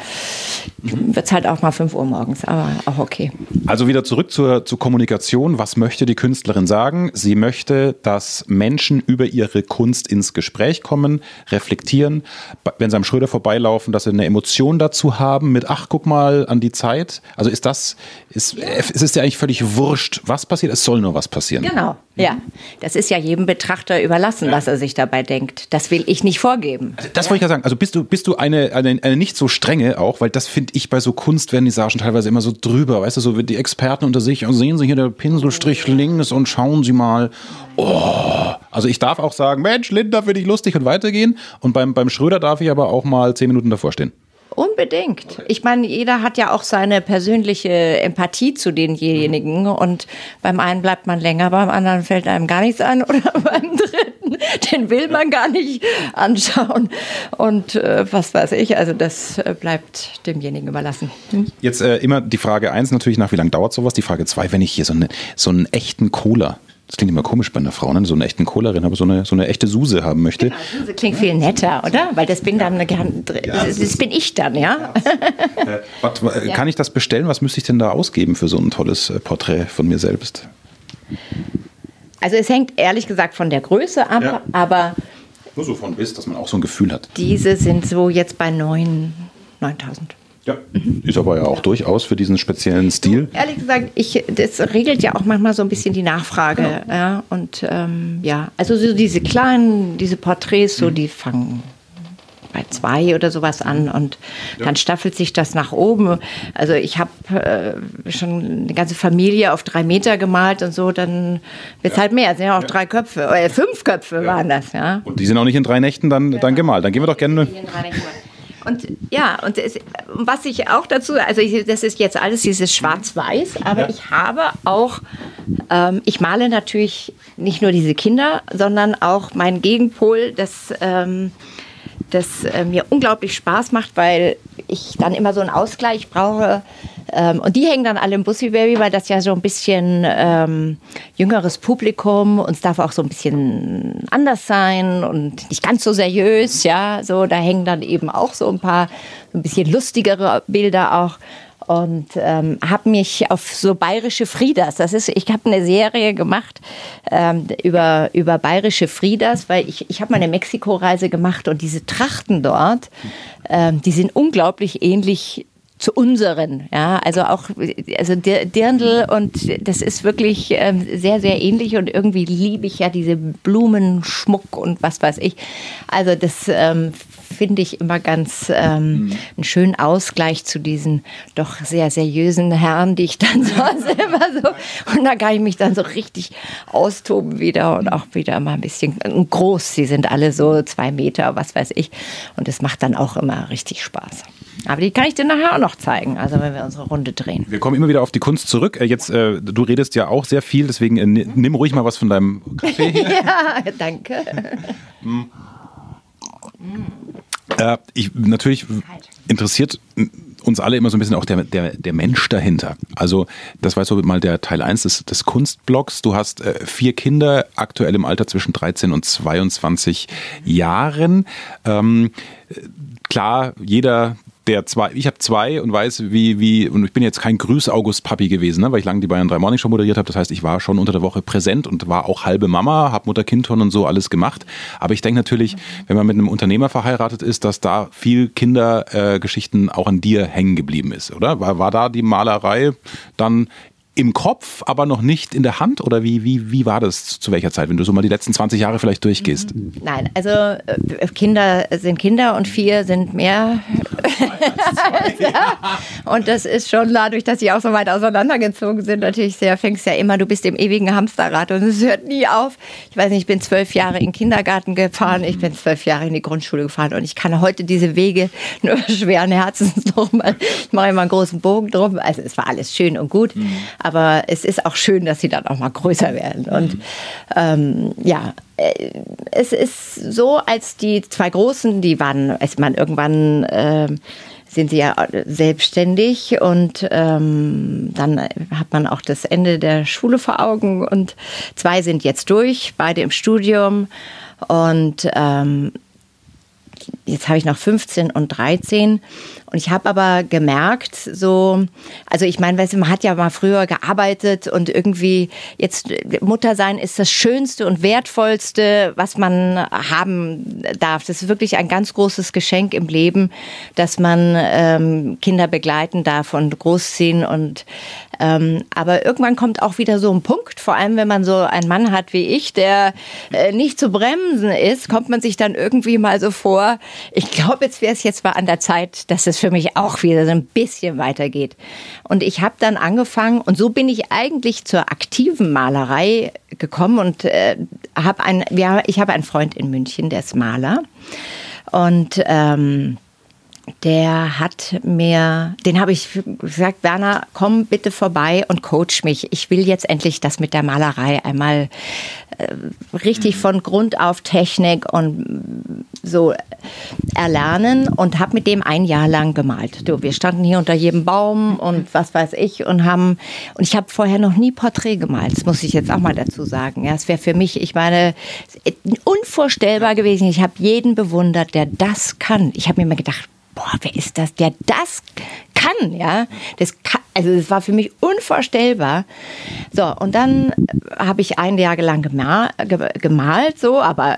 wird's halt auch mal 5 Uhr morgens, aber auch okay. Also wieder zurück zur, zur Kommunikation. Was möchte die Künstlerin sagen? Sie möchte, dass Menschen über ihre Kunst ins Gespräch kommen, reflektieren, wenn sie am Schröder vorbeilaufen, dass sie eine Emotion dazu haben mit, ach, guck mal an die Zeit. Also ist das, ist, es ist ja eigentlich völlig wurscht, was passiert, es soll nur was passieren. Genau, ja. Das ist ja jedem Betrachter überlassen, was er sich dabei denkt. Das will ich nicht vorgeben. Das wollte ich ja sagen. Also bist du, bist du eine, eine, eine nicht so strenge auch, weil das finde ich bei so Kunstvernissagen teilweise immer so drüber, weißt du, so die Experten unter sich und sehen Sie hier der Pinselstrich links und schauen Sie mal. Oh. Also ich darf auch sagen, Mensch, Linda, finde ich lustig und weitergehen. Und beim, beim Schröder darf ich aber auch mal zehn Minuten davor stehen. Unbedingt. Ich meine, jeder hat ja auch seine persönliche Empathie zu denjenigen und beim einen bleibt man länger, beim anderen fällt einem gar nichts an oder beim dritten, den will man gar nicht anschauen und äh, was weiß ich, also das äh, bleibt demjenigen überlassen. Hm? Jetzt äh, immer die Frage eins natürlich nach, wie lange dauert sowas? Die Frage zwei, wenn ich hier so, eine, so einen echten Cola das klingt immer komisch bei einer Frau, ne? so einen echten Kohlerin, aber so eine, so eine echte Suse haben möchte. Genau, Suse klingt viel netter, oder? Weil das bin dann, das, das bin ich dann, ja. Äh, wat, kann ich das bestellen? Was müsste ich denn da ausgeben für so ein tolles äh, Porträt von mir selbst? Also es hängt ehrlich gesagt von der Größe ab, ja. aber... Nur so von bis, dass man auch so ein Gefühl hat. Diese sind so jetzt bei 9, 9000. Ja, ist aber ja auch durchaus für diesen speziellen Stil. Ehrlich gesagt, ich, das regelt ja auch manchmal so ein bisschen die Nachfrage. Genau. Ja, und ähm, ja, also so diese kleinen, diese Porträts, so mhm. die fangen bei zwei oder sowas an und ja. dann staffelt sich das nach oben. Also ich habe äh, schon eine ganze Familie auf drei Meter gemalt und so, dann wird es ja. halt mehr. Es sind ja auch ja. drei Köpfe, äh, fünf Köpfe waren das, ja. Und die sind auch nicht in drei Nächten dann, dann genau. gemalt. Dann gehen wir doch gerne. Und ja, und es, was ich auch dazu, also ich, das ist jetzt alles dieses Schwarz-Weiß, aber ja. ich habe auch, ähm, ich male natürlich nicht nur diese Kinder, sondern auch meinen Gegenpol, das, ähm, das äh, mir unglaublich Spaß macht, weil ich dann immer so einen Ausgleich brauche ähm, und die hängen dann alle im Bussi Baby, weil das ja so ein bisschen ähm, jüngeres Publikum und es darf auch so ein bisschen anders sein und nicht ganz so seriös, ja. So, da hängen dann eben auch so ein paar so ein bisschen lustigere Bilder auch und ähm, habe mich auf so bayerische Friedas, das ist, ich habe eine Serie gemacht ähm, über, über bayerische Friedas, weil ich, ich habe meine Mexiko-Reise gemacht und diese Trachten dort, ähm, die sind unglaublich ähnlich zu unseren. Ja, also auch also Dirndl und das ist wirklich ähm, sehr, sehr ähnlich und irgendwie liebe ich ja diese Blumenschmuck und was weiß ich. Also das ähm, finde ich immer ganz ähm, mhm. einen schönen Ausgleich zu diesen doch sehr seriösen Herren, die ich dann so selber so und da kann ich mich dann so richtig austoben wieder und auch wieder mal ein bisschen groß. Sie sind alle so zwei Meter, was weiß ich und es macht dann auch immer richtig Spaß. Aber die kann ich dir nachher auch noch zeigen, also wenn wir unsere Runde drehen. Wir kommen immer wieder auf die Kunst zurück. Äh, jetzt, äh, du redest ja auch sehr viel, deswegen äh, nimm ruhig mal was von deinem Kaffee ja, danke. Äh, ich, natürlich interessiert uns alle immer so ein bisschen auch der, der, der Mensch dahinter. Also das war so mal der Teil 1 des, des Kunstblocks. Du hast äh, vier Kinder, aktuell im Alter zwischen 13 und 22 Jahren. Ähm, klar, jeder der zwei, ich habe zwei und weiß, wie, wie, und ich bin jetzt kein Grüß-August-Papi gewesen, ne, weil ich lange die Bayern 3 Morning Show moderiert habe. Das heißt, ich war schon unter der Woche präsent und war auch halbe Mama, habe Mutter-Kind-Ton und so alles gemacht. Aber ich denke natürlich, wenn man mit einem Unternehmer verheiratet ist, dass da viel Kindergeschichten äh, auch an dir hängen geblieben ist, oder? War, war da die Malerei dann im Kopf, aber noch nicht in der Hand? Oder wie, wie, wie war das zu welcher Zeit, wenn du so mal die letzten 20 Jahre vielleicht durchgehst? Nein, also äh, Kinder sind Kinder und vier sind mehr. ja. Und das ist schon dadurch, dass sie auch so weit auseinandergezogen sind, natürlich sehr, fängst ja immer, du bist im ewigen Hamsterrad und es hört nie auf. Ich weiß nicht, ich bin zwölf Jahre in den Kindergarten gefahren, ich bin zwölf Jahre in die Grundschule gefahren und ich kann heute diese Wege nur schweren Herzens nochmal, ich mache immer einen großen Bogen drum. Also es war alles schön und gut. Mhm aber es ist auch schön, dass sie dann auch mal größer werden. Und mhm. ähm, ja, äh, es ist so, als die zwei Großen, die waren, als man irgendwann äh, sind sie ja selbstständig und ähm, dann hat man auch das Ende der Schule vor Augen und zwei sind jetzt durch, beide im Studium und ähm, jetzt habe ich noch 15 und 13 und ich habe aber gemerkt, so, also ich meine, weißt du, man hat ja mal früher gearbeitet und irgendwie jetzt Mutter sein ist das Schönste und Wertvollste, was man haben darf. Das ist wirklich ein ganz großes Geschenk im Leben, dass man ähm, Kinder begleiten darf und großziehen und ähm, aber irgendwann kommt auch wieder so ein Punkt, vor allem wenn man so einen Mann hat wie ich, der äh, nicht zu bremsen ist, kommt man sich dann irgendwie mal so vor, ich glaube, jetzt wäre es jetzt mal an der Zeit, dass es für mich auch wieder so ein bisschen weitergeht. Und ich habe dann angefangen, und so bin ich eigentlich zur aktiven Malerei gekommen und äh, habe ein, ja, ich habe einen Freund in München, der ist Maler. Und ähm, der hat mir, den habe ich gesagt, Werner, komm bitte vorbei und coach mich. Ich will jetzt endlich das mit der Malerei einmal äh, richtig mhm. von Grund auf Technik und so erlernen und habe mit dem ein Jahr lang gemalt. Du, wir standen hier unter jedem Baum und was weiß ich und haben und ich habe vorher noch nie Porträt gemalt. Das muss ich jetzt auch mal dazu sagen. Ja, es wäre für mich, ich meine, unvorstellbar gewesen. Ich habe jeden bewundert, der das kann. Ich habe mir immer gedacht, boah, wer ist das, der das kann, ja? Das kann, also das war für mich unvorstellbar. So, und dann habe ich ein Jahr lang gemalt, gemalt, so, aber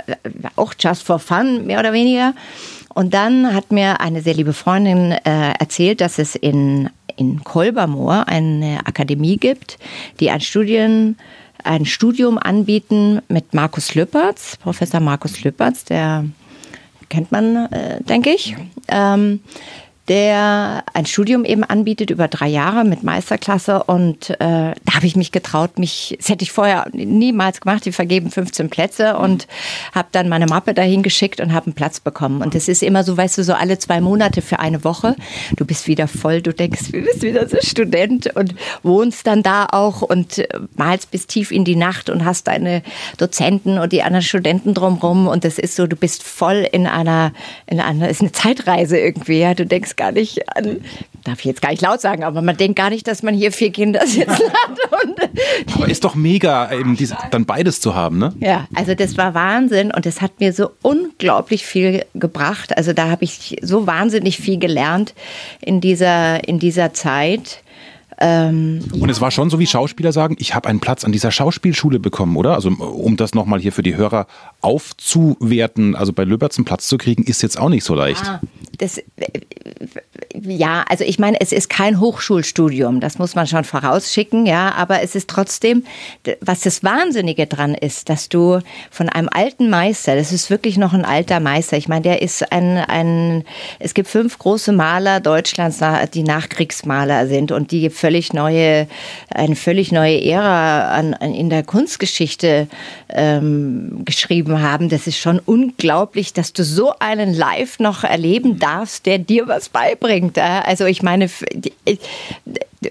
auch just for fun, mehr oder weniger. Und dann hat mir eine sehr liebe Freundin äh, erzählt, dass es in, in Kolbermoor eine Akademie gibt, die ein Studien ein Studium anbieten mit Markus Lüppertz, Professor Markus Lüppertz, der kennt man, äh, denke ich. Ähm, der ein Studium eben anbietet über drei Jahre mit Meisterklasse. Und äh, da habe ich mich getraut, mich, das hätte ich vorher niemals gemacht, die vergeben 15 Plätze und habe dann meine Mappe dahin geschickt und habe einen Platz bekommen. Und das ist immer so, weißt du, so alle zwei Monate für eine Woche. Du bist wieder voll, du denkst, du bist wieder so Student und wohnst dann da auch und äh, malst bis tief in die Nacht und hast deine Dozenten und die anderen Studenten drumherum. Und das ist so, du bist voll in einer, in einer, ist eine Zeitreise irgendwie. Ja? Du denkst gar nicht an, darf ich jetzt gar nicht laut sagen, aber man denkt gar nicht, dass man hier vier Kinder sitzen hat. Aber ist doch mega, eben diese, dann beides zu haben, ne? Ja, also das war Wahnsinn und es hat mir so unglaublich viel gebracht. Also da habe ich so wahnsinnig viel gelernt in dieser, in dieser Zeit. Ähm, und es war schon so, wie Schauspieler sagen, ich habe einen Platz an dieser Schauspielschule bekommen, oder? Also um das nochmal hier für die Hörer aufzuwerten, also bei Löberts einen Platz zu kriegen, ist jetzt auch nicht so leicht. Ah, das, ja, also ich meine, es ist kein Hochschulstudium, das muss man schon vorausschicken, ja, aber es ist trotzdem, was das Wahnsinnige dran ist, dass du von einem alten Meister, das ist wirklich noch ein alter Meister, ich meine, der ist ein, ein es gibt fünf große Maler Deutschlands, die Nachkriegsmaler sind und die völlig neue, eine völlig neue Ära an, an in der Kunstgeschichte ähm, geschrieben haben. Das ist schon unglaublich, dass du so einen live noch erleben darfst, der dir was beibringt. Also ich meine,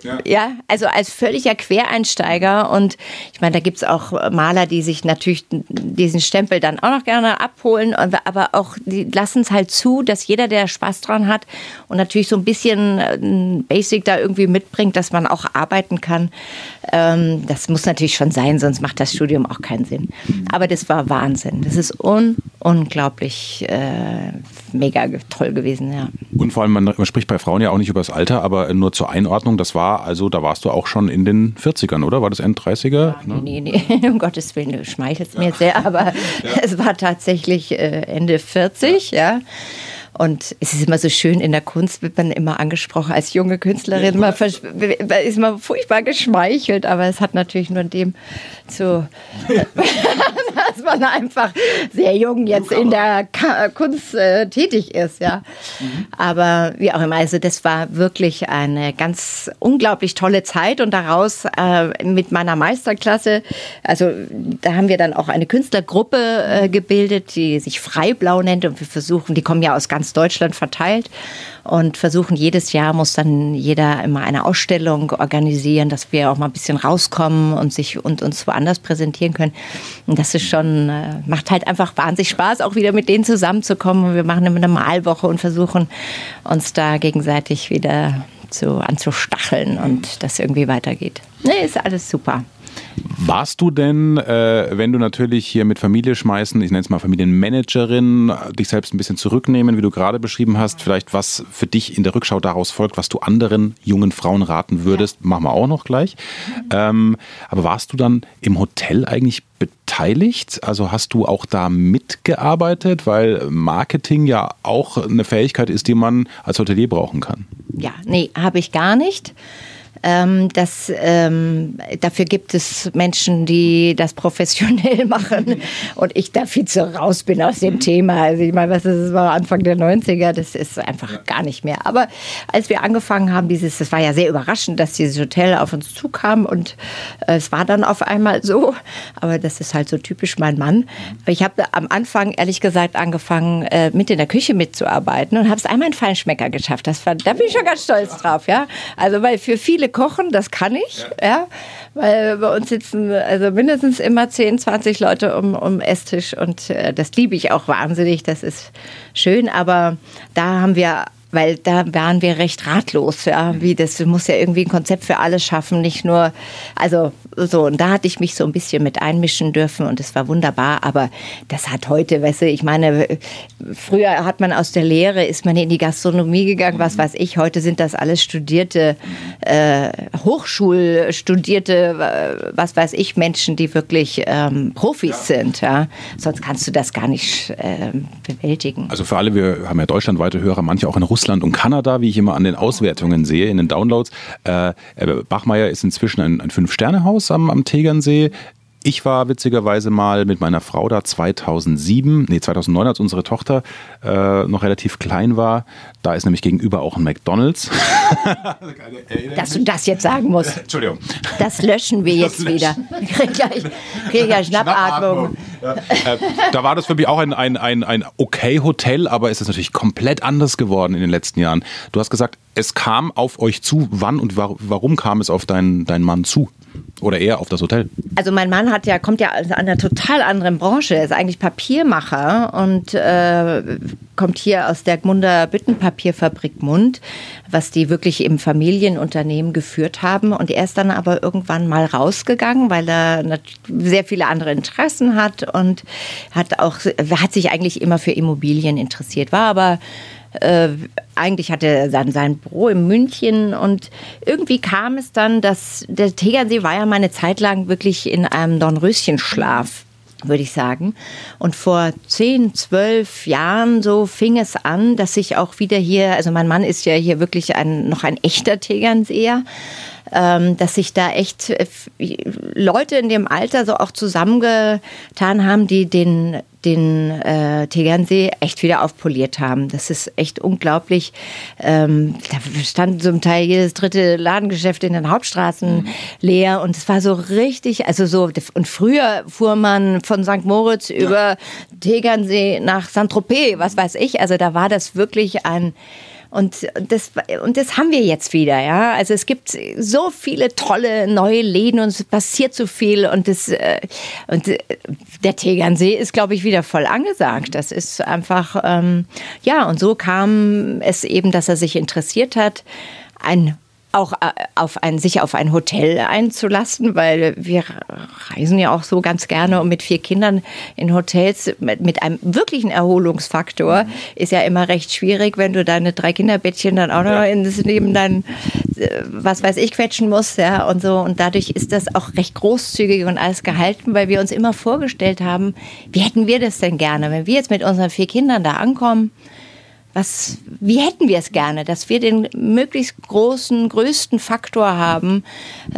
ja. ja. also als völliger Quereinsteiger und ich meine, da gibt es auch Maler, die sich natürlich diesen Stempel dann auch noch gerne abholen, aber auch die lassen es halt zu, dass jeder, der Spaß dran hat und natürlich so ein bisschen äh, Basic da irgendwie mitbringt, dass man auch arbeiten kann. Ähm, das muss natürlich schon sein, sonst macht das Studium auch keinen Sinn. Aber das war Wahnsinn. Das ist un unglaublich äh, mega toll gewesen, ja. Und vor allem, man, man spricht bei Frauen ja auch nicht über das Alter, aber nur zur Einordnung, das war also, da warst du auch schon in den 40ern, oder? War das End 30er? Ja, ne? Nee, nee, nee, um Gottes Willen, du schmeichelst mir sehr, aber ja. es war tatsächlich äh, Ende 40, ja. ja. Und es ist immer so schön, in der Kunst wird man immer angesprochen als junge Künstlerin. Man ist man furchtbar geschmeichelt, aber es hat natürlich nur dem zu, dass man einfach sehr jung jetzt in der Kunst äh, tätig ist, ja. Mhm. Aber wie auch immer, also das war wirklich eine ganz unglaublich tolle Zeit und daraus äh, mit meiner Meisterklasse, also da haben wir dann auch eine Künstlergruppe äh, gebildet, die sich Freiblau nennt und wir versuchen, die kommen ja aus ganz Deutschland verteilt und versuchen jedes Jahr muss dann jeder immer eine Ausstellung organisieren, dass wir auch mal ein bisschen rauskommen und sich und uns woanders präsentieren können. Und das ist schon äh, macht halt einfach wahnsinnig Spaß, auch wieder mit denen zusammenzukommen. Und wir machen immer eine Malwoche und versuchen uns da gegenseitig wieder zu, anzustacheln und das irgendwie weitergeht. Nee, ist alles super. Warst du denn, äh, wenn du natürlich hier mit Familie schmeißen, ich nenne es mal Familienmanagerin, dich selbst ein bisschen zurücknehmen, wie du gerade beschrieben hast, vielleicht was für dich in der Rückschau daraus folgt, was du anderen jungen Frauen raten würdest, ja. machen wir auch noch gleich. Ähm, aber warst du dann im Hotel eigentlich beteiligt? Also hast du auch da mitgearbeitet, weil Marketing ja auch eine Fähigkeit ist, die man als Hotelier brauchen kann? Ja, nee, habe ich gar nicht. Ähm, das, ähm, dafür gibt es Menschen, die das professionell machen und ich da viel zu raus bin aus dem Thema. Also ich meine, was ist, das war Anfang der 90er, das ist einfach gar nicht mehr. Aber als wir angefangen haben, dieses, das war ja sehr überraschend, dass dieses Hotel auf uns zukam und äh, es war dann auf einmal so, aber das ist halt so typisch mein Mann. Ich habe am Anfang ehrlich gesagt angefangen, äh, mit in der Küche mitzuarbeiten und habe es einmal in Feinschmecker geschafft. Das war, da bin ich schon ganz stolz drauf, ja. Also weil für viele kochen, das kann ich, ja. ja. Weil bei uns sitzen also mindestens immer 10, 20 Leute um, um Esstisch und äh, das liebe ich auch wahnsinnig, das ist schön, aber da haben wir weil da waren wir recht ratlos, ja, wie das du musst ja irgendwie ein Konzept für alles schaffen, nicht nur, also so und da hatte ich mich so ein bisschen mit einmischen dürfen und es war wunderbar, aber das hat heute, weißt du, ich meine, früher hat man aus der Lehre ist man in die Gastronomie gegangen, was weiß ich, heute sind das alles studierte äh, Hochschulstudierte, was weiß ich, Menschen, die wirklich ähm, Profis sind, ja, sonst kannst du das gar nicht äh, bewältigen. Also für alle, wir haben ja deutschlandweite Hörer, manche auch in Russland Russland und Kanada, wie ich immer an den Auswertungen sehe, in den Downloads. Äh, Bachmeier ist inzwischen ein, ein Fünf-Sterne-Haus am, am Tegernsee. Ich war witzigerweise mal mit meiner Frau da 2007, nee 2009, als unsere Tochter äh, noch relativ klein war. Da ist nämlich gegenüber auch ein McDonald's. Dass du das jetzt sagen musst. Entschuldigung. Das löschen wir jetzt löschen. wieder. Ich kriege gleich, krieg ja Schnappatmung. Ja. Äh, da war das für mich auch ein, ein, ein, ein okay Hotel, aber es ist natürlich komplett anders geworden in den letzten Jahren. Du hast gesagt, es kam auf euch zu. Wann und warum kam es auf deinen, deinen Mann zu? Oder eher auf das Hotel? Also mein Mann hat ja, kommt ja aus einer total anderen Branche. Er ist eigentlich Papiermacher und äh, kommt hier aus der Gmunder Büttenpapierfabrik Mund, was die wirklich im Familienunternehmen geführt haben. Und er ist dann aber irgendwann mal rausgegangen, weil er sehr viele andere Interessen hat und hat auch, hat sich eigentlich immer für Immobilien interessiert, war aber äh, eigentlich hatte er dann sein Büro in München und irgendwie kam es dann, dass der Tegernsee war ja mal eine Zeit lang wirklich in einem Dornröschenschlaf würde ich sagen. Und vor zehn, zwölf Jahren so fing es an, dass ich auch wieder hier, also mein Mann ist ja hier wirklich ein, noch ein echter Tegernseer, ähm, dass sich da echt äh, Leute in dem Alter so auch zusammengetan haben, die den den äh, Tegernsee echt wieder aufpoliert haben. Das ist echt unglaublich. Ähm, da stand zum Teil jedes dritte Ladengeschäft in den Hauptstraßen mhm. leer und es war so richtig, also so, und früher fuhr man von St. Moritz ja. über Tegernsee nach Saint-Tropez, was weiß ich. Also da war das wirklich ein und das, und das haben wir jetzt wieder, ja. Also es gibt so viele tolle neue Läden und es passiert so viel und das, äh, und äh, der Tegernsee ist, glaube ich, wieder voll angesagt. Das ist einfach, ähm, ja, und so kam es eben, dass er sich interessiert hat, ein auch äh, auf ein, sich auf ein Hotel einzulassen, weil wir reisen ja auch so ganz gerne und mit vier Kindern in Hotels mit, mit einem wirklichen Erholungsfaktor mhm. ist ja immer recht schwierig, wenn du deine drei Kinderbettchen dann auch noch ja. ins Leben dann äh, was weiß ich quetschen musst, ja und so und dadurch ist das auch recht großzügig und alles gehalten, weil wir uns immer vorgestellt haben, wie hätten wir das denn gerne, wenn wir jetzt mit unseren vier Kindern da ankommen was, wie hätten wir es gerne, dass wir den möglichst großen, größten Faktor haben,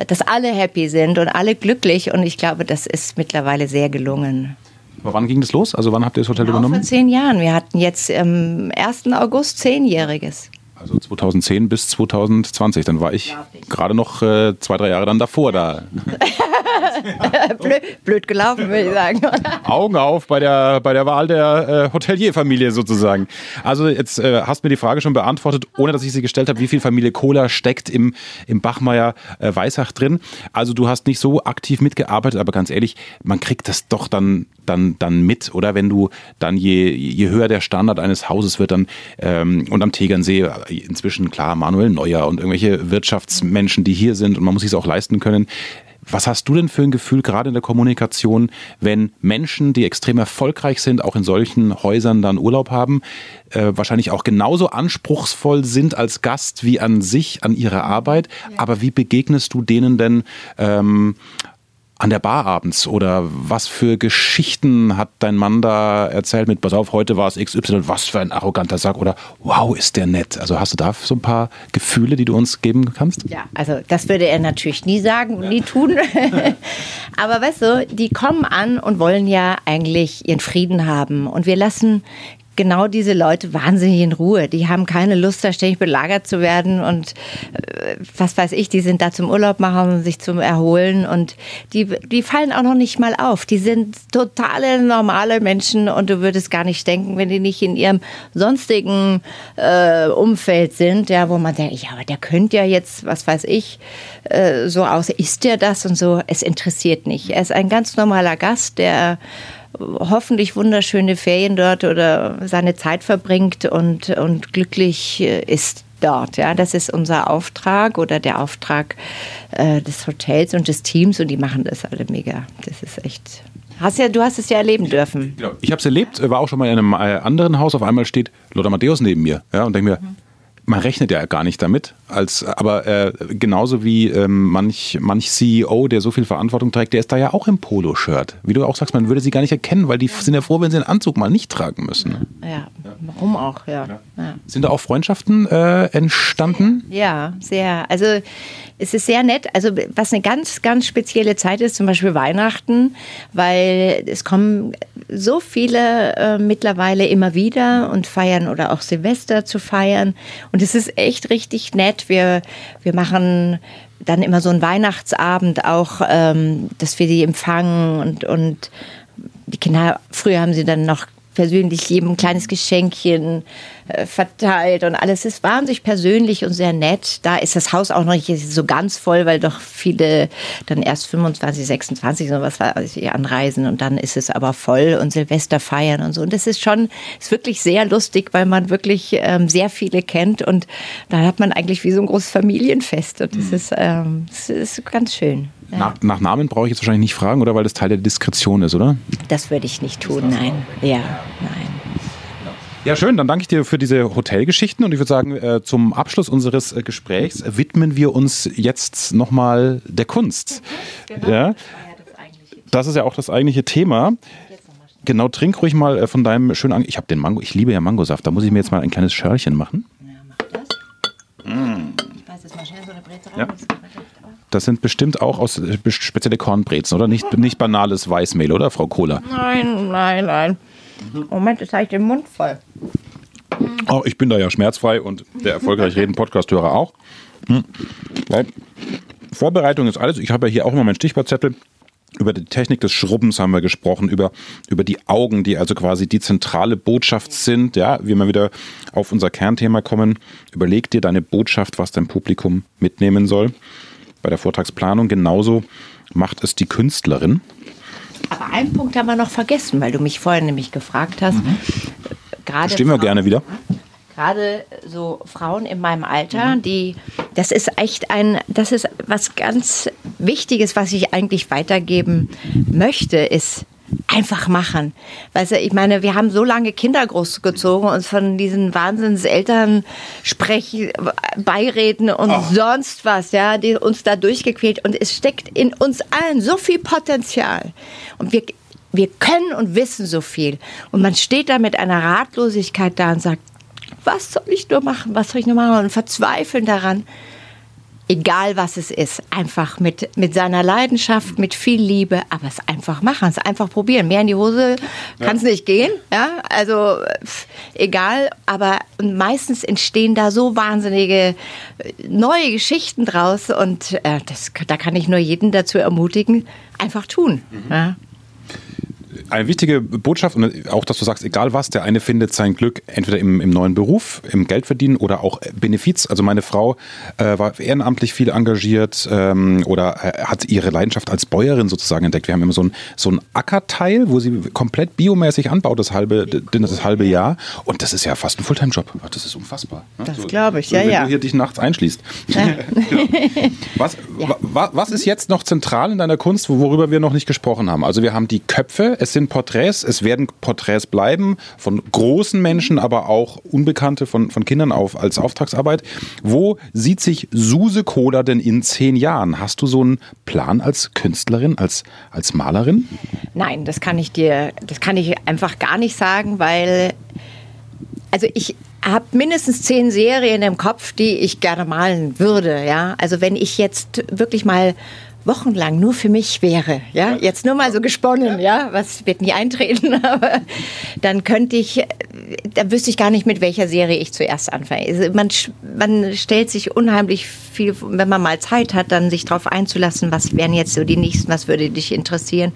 dass alle happy sind und alle glücklich. Und ich glaube, das ist mittlerweile sehr gelungen. Aber wann ging das los? Also wann habt ihr das Hotel genau, übernommen? Vor zehn Jahren. Wir hatten jetzt im 1. August zehnjähriges. Also 2010 bis 2020. Dann war ich gerade noch äh, zwei, drei Jahre dann davor da. blöd, blöd, gelaufen, würde ich sagen. Augen auf bei der, bei der Wahl der äh, Hotelierfamilie sozusagen. Also jetzt äh, hast du mir die Frage schon beantwortet, ohne dass ich sie gestellt habe, wie viel Familie Kohler steckt im, im Bachmeier äh, Weissach drin. Also du hast nicht so aktiv mitgearbeitet, aber ganz ehrlich, man kriegt das doch dann, dann, dann mit, oder? Wenn du dann je, je höher der Standard eines Hauses wird, dann ähm, und am Tegernsee inzwischen klar Manuel Neuer und irgendwelche Wirtschaftsmenschen, die hier sind und man muss sich es auch leisten können. Was hast du denn für ein Gefühl, gerade in der Kommunikation, wenn Menschen, die extrem erfolgreich sind, auch in solchen Häusern dann Urlaub haben, äh, wahrscheinlich auch genauso anspruchsvoll sind als Gast wie an sich, an ihrer Arbeit, aber wie begegnest du denen denn ähm, an der Bar abends oder was für Geschichten hat dein Mann da erzählt mit, pass auf, heute war es XY, was für ein arroganter Sack oder wow, ist der nett. Also hast du da so ein paar Gefühle, die du uns geben kannst? Ja, also das würde er natürlich nie sagen und ja. nie tun. Aber weißt du, die kommen an und wollen ja eigentlich ihren Frieden haben und wir lassen genau diese Leute wahnsinnig in Ruhe. Die haben keine Lust, da ständig belagert zu werden und äh, was weiß ich, die sind da zum Urlaub machen und sich zum Erholen und die, die fallen auch noch nicht mal auf. Die sind totale normale Menschen und du würdest gar nicht denken, wenn die nicht in ihrem sonstigen äh, Umfeld sind, ja, wo man denkt, ja, aber der könnte ja jetzt, was weiß ich, äh, so aus, ist der das und so. Es interessiert nicht. Er ist ein ganz normaler Gast, der hoffentlich wunderschöne Ferien dort oder seine Zeit verbringt und, und glücklich äh, ist dort. Ja, das ist unser Auftrag oder der Auftrag äh, des Hotels und des Teams und die machen das alle mega. Das ist echt. Hast ja, du hast es ja erleben dürfen. Genau. Ich habe es erlebt, war auch schon mal in einem äh, anderen Haus. Auf einmal steht Lothar Matthäus neben mir ja, und denke mir, mhm man rechnet ja gar nicht damit. Als, aber äh, genauso wie ähm, manch, manch CEO, der so viel Verantwortung trägt, der ist da ja auch im Polo-Shirt. Wie du auch sagst, man würde sie gar nicht erkennen, weil die sind ja froh, wenn sie den Anzug mal nicht tragen müssen. Ja, warum auch, ja. ja. Sind da auch Freundschaften äh, entstanden? Ja, sehr. Also es ist sehr nett. Also was eine ganz, ganz spezielle Zeit ist, zum Beispiel Weihnachten, weil es kommen so viele äh, mittlerweile immer wieder und feiern oder auch Silvester zu feiern. Und es ist echt richtig nett. Wir, wir machen dann immer so einen Weihnachtsabend auch, ähm, dass wir die empfangen und, und die Kinder, früher haben sie dann noch persönlich jedem ein kleines Geschenkchen äh, verteilt und alles ist wahnsinnig persönlich und sehr nett. Da ist das Haus auch noch nicht so ganz voll, weil doch viele dann erst 25, 26 so was anreisen und dann ist es aber voll und Silvester feiern und so. Und das ist schon, ist wirklich sehr lustig, weil man wirklich ähm, sehr viele kennt und da hat man eigentlich wie so ein großes Familienfest und das, mhm. ist, ähm, das ist ganz schön. Ja. Nach, nach, Namen brauche ich jetzt wahrscheinlich nicht fragen, oder? Weil das Teil der Diskretion ist, oder? Das würde ich nicht tun, nein. Ja, nein. Ja, schön. Dann danke ich dir für diese Hotelgeschichten und ich würde sagen, äh, zum Abschluss unseres äh, Gesprächs widmen wir uns jetzt nochmal der Kunst. Genau. Ja? Das ist ja auch das eigentliche Thema. Genau, trink ruhig mal äh, von deinem schönen. Ang ich habe den Mango. Ich liebe ja Mangosaft. Da muss ich mir jetzt mal ein kleines Schörlchen machen. Ja, mach das. Mm. Ich weiß jetzt mal schnell so eine Breze rein. Ja. Das sind bestimmt auch aus spezielle Kornbrezen, oder? Nicht, nicht banales Weißmehl, oder, Frau Kohler? Nein, nein, nein. Moment, jetzt habe ich den Mund voll. Oh, ich bin da ja schmerzfrei und der erfolgreich reden Podcast-Hörer auch. Hm. Vorbereitung ist alles. Ich habe ja hier auch immer meinen Stichwortzettel. Über die Technik des Schrubbens haben wir gesprochen, über, über die Augen, die also quasi die zentrale Botschaft sind. Ja, wie wir wieder auf unser Kernthema kommen. Überleg dir deine Botschaft, was dein Publikum mitnehmen soll. Bei der Vortragsplanung genauso macht es die Künstlerin. Aber einen Punkt haben wir noch vergessen, weil du mich vorhin nämlich gefragt hast. Mhm. Gerade Stehen wir Frauen, gerne wieder. Gerade so Frauen in meinem Alter, mhm. die, das ist echt ein, das ist was ganz Wichtiges, was ich eigentlich weitergeben möchte, ist, einfach machen. Weißt du, ich meine, wir haben so lange Kinder großgezogen, uns von diesen Wahnsinnseltern sprechen, beireden und oh. sonst was, ja, die uns da durchgequält. Und es steckt in uns allen so viel Potenzial. Und wir, wir können und wissen so viel. Und man steht da mit einer Ratlosigkeit da und sagt, was soll ich nur machen? Was soll ich nur machen? Und verzweifeln daran egal was es ist, einfach mit, mit seiner Leidenschaft, mit viel Liebe, aber es einfach machen, es einfach probieren. Mehr in die Hose kann es nicht gehen, ja, also pff, egal, aber meistens entstehen da so wahnsinnige äh, neue Geschichten draus und äh, das, da kann ich nur jeden dazu ermutigen, einfach tun. Ja. Eine wichtige Botschaft und auch, dass du sagst, egal was, der eine findet sein Glück entweder im, im neuen Beruf, im Geldverdienen oder auch Benefiz. Also meine Frau äh, war ehrenamtlich viel engagiert ähm, oder äh, hat ihre Leidenschaft als Bäuerin sozusagen entdeckt. Wir haben immer so ein, so ein Ackerteil, wo sie komplett biomäßig anbaut, das halbe, das halbe Jahr. Und das ist ja fast ein Fulltime-Job. Das ist unfassbar. ne? Das So, glaube ich, so, ja, wenn ja. du hier dich nachts einschließt. Was, Ja. wa, was ist jetzt noch zentral in deiner Kunst, worüber wir noch nicht gesprochen haben? Also wir haben die Köpfe, es sind Porträts, es werden Porträts bleiben von großen Menschen, aber auch Unbekannte von, von Kindern auf, als Auftragsarbeit. Wo sieht sich Suse Kohler denn in zehn Jahren? Hast du so einen Plan als Künstlerin, als, als Malerin? Nein, das kann ich dir, das kann ich einfach gar nicht sagen, weil also ich habe mindestens zehn Serien im Kopf, die ich gerne malen würde. Ja, also wenn ich jetzt wirklich mal wochenlang nur für mich wäre, ja, jetzt nur mal so gesponnen, ja, was wird nie eintreten, aber dann könnte ich, da wüsste ich gar nicht, mit welcher Serie ich zuerst anfange. Also man, man stellt sich unheimlich viel, wenn man mal Zeit hat, dann sich darauf einzulassen, was wären jetzt so die nächsten, was würde dich interessieren.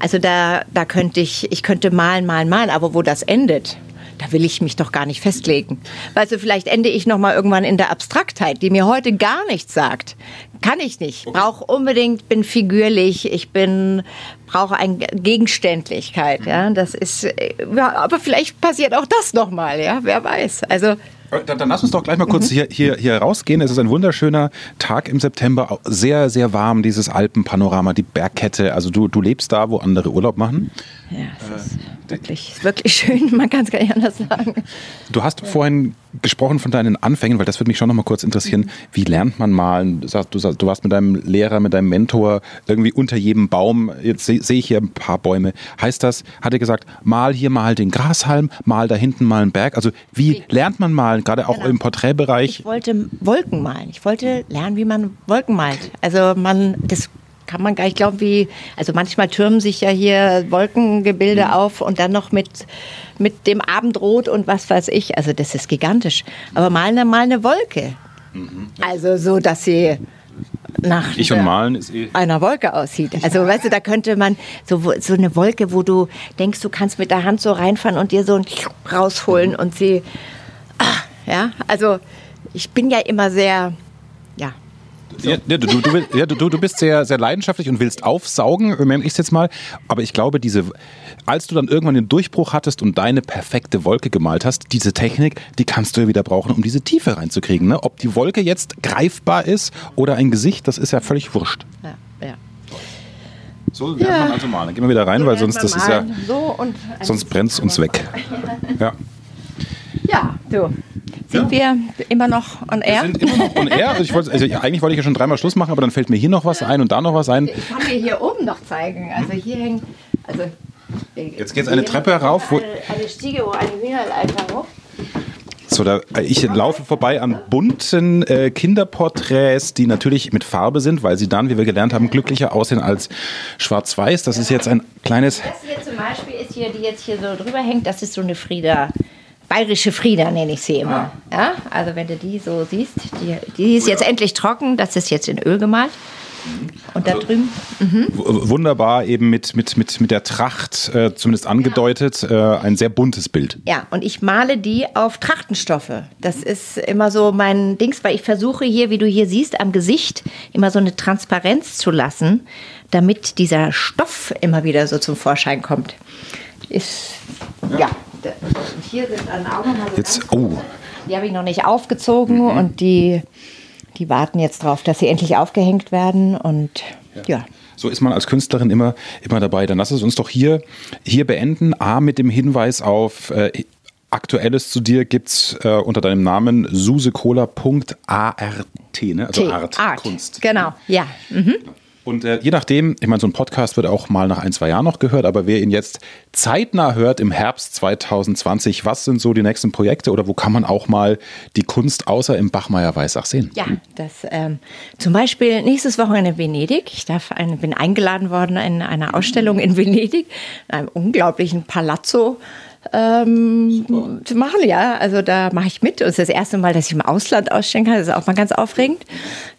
Also da, da könnte ich, ich könnte malen, malen, malen, aber wo das endet, da will ich mich doch gar nicht festlegen. Weißt du, vielleicht ende ich noch mal irgendwann in der Abstraktheit, die mir heute gar nichts sagt. Kann ich nicht. Brauche unbedingt, bin figürlich, ich bin, brauche eine Gegenständlichkeit, ja. Das ist, äh, ja, aber vielleicht passiert auch das noch mal, ja. Wer weiß. Also, Dann, dann lass uns doch gleich mal kurz hier, hier, hier rausgehen. Es ist ein wunderschöner Tag im September. Sehr, sehr warm, dieses Alpenpanorama, die Bergkette. Also du, du lebst da, wo andere Urlaub machen. ja, es ist wirklich, ist wirklich schön. Man kann es gar nicht anders sagen. Du hast vorhin gesprochen von deinen Anfängen, weil das würde mich schon noch mal kurz interessieren. Wie lernt man malen? Du, du warst mit deinem Lehrer, mit deinem Mentor irgendwie unter jedem Baum. Jetzt sehe seh ich hier ein paar Bäume. Heißt das, hat er gesagt, mal hier mal den Grashalm, mal da hinten mal einen Berg? Also wie lernt man malen, gerade auch Genau. im Porträtbereich? Ich wollte Wolken malen. Ich wollte lernen, wie man Wolken malt. Also man, das kann man gar nicht glauben, wie, also manchmal türmen sich ja hier Wolkengebilde Mhm. auf und dann noch mit, mit dem Abendrot und was weiß ich. Also das ist gigantisch. Aber malen dann mal eine Wolke. Also so, dass sie nach Mhm. Ich und Malen ist eh. einer Wolke aussieht. Also weißt du, da könnte man so, so eine Wolke, wo du denkst, du kannst mit der Hand so reinfahren und dir so ein rausholen und sie, ja, also ich bin ja immer sehr, ja, Ja, ja, du, du, ja, du, du bist sehr, sehr leidenschaftlich und willst aufsaugen, nenne ich es jetzt mal. Aber ich glaube, diese, als du dann irgendwann den Durchbruch hattest und deine perfekte Wolke gemalt hast, diese Technik, die kannst du ja wieder brauchen, um diese Tiefe reinzukriegen. Ne? Ob die Wolke jetzt greifbar ist oder ein Gesicht, das ist ja völlig wurscht. ja, ja. So lernt Ja. man also malen. Gehen wir wieder rein, weil sonst, das ist ja, so und sonst brennt es uns weg. Ja. Ja, du. Sind wir immer noch on Wir air? sind immer noch on air. Also ich wollte, also eigentlich wollte ich ja schon dreimal Schluss machen, aber dann fällt mir hier noch was ein und da noch was ein. Ich kann dir hier oben noch zeigen. Also hier hängen. Also, Jetzt geht's eine Treppe rauf, wo- Eine, eine Stiege, wo eine Hühnerleiter hoch. So, da, ich laufe vorbei an bunten äh, Kinderporträts, die natürlich mit Farbe sind, weil sie dann, wie wir gelernt haben, glücklicher aussehen als schwarz-weiß. Das ist jetzt ein kleines. Das hier zum Beispiel ist hier, die jetzt hier so drüber hängt, das ist so eine Frieda. Bayerische Frieda nenne ich sie immer. Ja, also wenn du die so siehst, die, die ist jetzt endlich trocken, das ist jetzt in Öl gemalt. Und da drüben, w- Wunderbar eben mit, mit, mit, mit der Tracht äh, zumindest angedeutet. Äh, ein sehr buntes Bild. ja, und ich male die auf Trachtenstoffe. Das ist immer so mein Dings, weil ich versuche hier, wie du hier siehst, am Gesicht immer so eine Transparenz zu lassen, damit dieser Stoff immer wieder so zum Vorschein kommt. Ist, ja. Und hier sind dann auch noch mal so Jetzt, oh, Die habe ich noch nicht aufgezogen und die, die warten jetzt drauf, dass sie endlich aufgehängt werden. Und ja. so ist man als Künstlerin immer, immer dabei. Dann lass es uns doch hier, hier beenden. A, mit dem Hinweis auf. Äh, Aktuelles zu dir gibt's äh, unter deinem Namen susecola.art, ne? also T. Art, Art. Kunst. Genau, ja. Mhm. Und äh, je nachdem, ich meine, so ein Podcast wird auch mal nach ein, zwei Jahren noch gehört, aber wer ihn jetzt zeitnah hört im Herbst 2020, was sind so die nächsten Projekte oder wo kann man auch mal die Kunst außer im Bachmeier-Weissach sehen? Ja, das ähm, zum Beispiel nächstes Wochenende in Venedig. Ich darf eine, bin eingeladen worden in einer Ausstellung in Venedig, in einem unglaublichen Palazzo ähm, zu machen, ja. Also da mache ich mit. Und es ist das erste Mal, dass ich im Ausland ausstellen kann. Das ist auch mal ganz aufregend.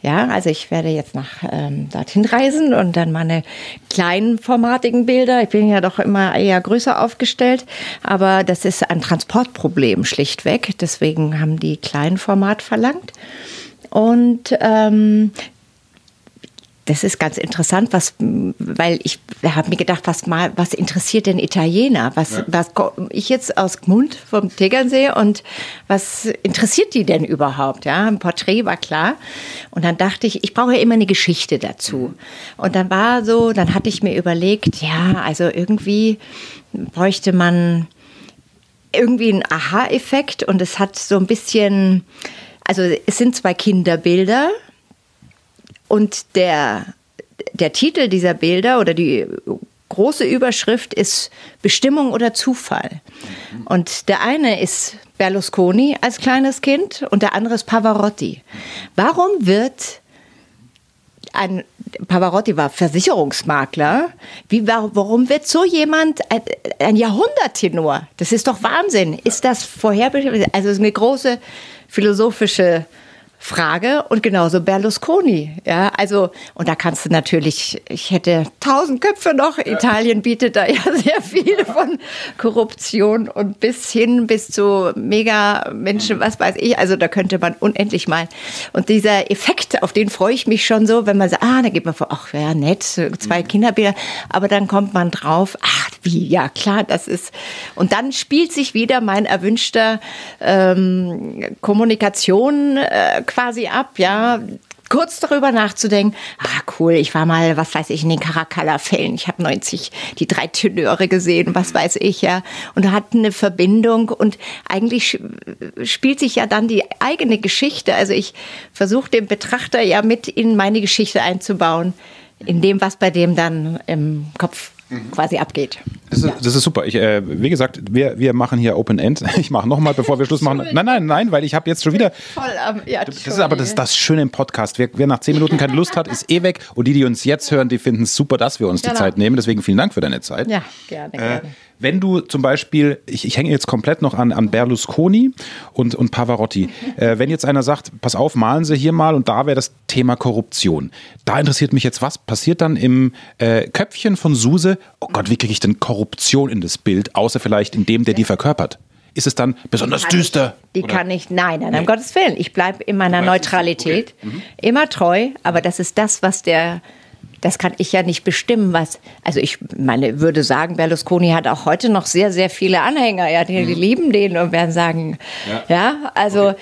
Ja, also ich werde jetzt nach ähm, dorthin reisen und dann meine kleinformatigen Bilder. Ich bin ja doch immer eher größer aufgestellt, aber das ist ein Transportproblem schlichtweg. Deswegen haben die Kleinformat verlangt. Und ähm, das ist ganz interessant, was, weil ich habe mir gedacht, was mal, was interessiert denn Italiener? Was, ja. was ich jetzt aus Gmund vom Tegernsee und was interessiert die denn überhaupt? Ja, ein Porträt war klar. Und dann dachte ich, ich brauche ja immer eine Geschichte dazu. Und dann war so, dann hatte ich mir überlegt, ja, also irgendwie bräuchte man irgendwie einen Aha-Effekt und es hat so ein bisschen, also es sind zwei Kinderbilder und der, der Titel dieser Bilder oder die große Überschrift ist Bestimmung oder Zufall. Und der eine ist Berlusconi als kleines Kind und der andere ist Pavarotti. Warum wird ein Pavarotti war Versicherungsmakler. Wie, warum wird so jemand ein, ein Jahrhunderttenor? Das ist doch Wahnsinn. Ist das vorherbestimmt? Also eine große philosophische Frage und genauso Berlusconi. Ja, also, und da kannst du natürlich, ich hätte tausend Köpfe noch. Ja. Italien bietet da ja sehr viel von Korruption und bis hin, bis zu Mega-Menschen, was weiß ich. Also, da könnte man unendlich mal. Und dieser Effekt, auf den freue ich mich schon so, wenn man sagt, ah, da geht man vor, ach, ja, nett, zwei mhm. Kinderbilder. Aber dann kommt man drauf, ach, wie, ja, klar, das ist. Und dann spielt sich wieder mein erwünschter ähm, Kommunikation, äh, quasi ab, ja, kurz darüber nachzudenken, ah cool, ich war mal, was weiß ich, in den Caracalla-Fällen, ich habe 90 die drei Tenöre gesehen, was weiß ich, ja, und da hat eine Verbindung und eigentlich spielt sich ja dann die eigene Geschichte, also ich versuche den Betrachter ja mit in meine Geschichte einzubauen, in dem, was bei dem dann im Kopf mhm. quasi abgeht. Das ist, ja. das ist super. Ich, äh, wie gesagt, wir, wir machen hier Open End. Ich mache nochmal, bevor wir Schluss machen. Nein, nein, nein, weil ich habe jetzt schon wieder. Voll am, ja, das ist aber das, das Schöne im Podcast. Wer, wer, nach zehn Minuten keine Lust hat, ist eh weg. Und die, die uns jetzt hören, die finden es super, dass wir uns genau. die Zeit nehmen. Deswegen vielen Dank für deine Zeit. Ja, gerne, äh, gerne. Wenn du zum Beispiel, ich, ich hänge jetzt komplett noch an, an Berlusconi und, und Pavarotti. Mhm. Äh, wenn jetzt einer sagt, pass auf, malen Sie hier mal und da wäre das Thema Korruption. Da interessiert mich jetzt, was passiert dann im äh, Köpfchen von Suse? Oh Gott, wie kriege ich denn Korruption in das Bild, außer vielleicht in dem, der die verkörpert? Ist es dann besonders die düster? Ich, die oder? kann ich, nein, nein, nee. um Gottes Willen. Ich bleibe in meiner Neutralität, okay. mhm. immer treu, aber das ist das, was der das kann ich ja nicht bestimmen, was. Also ich meine, würde sagen, Berlusconi hat auch heute noch sehr, sehr viele Anhänger. Ja, die, die mhm. lieben den und werden sagen, ja, ja also okay.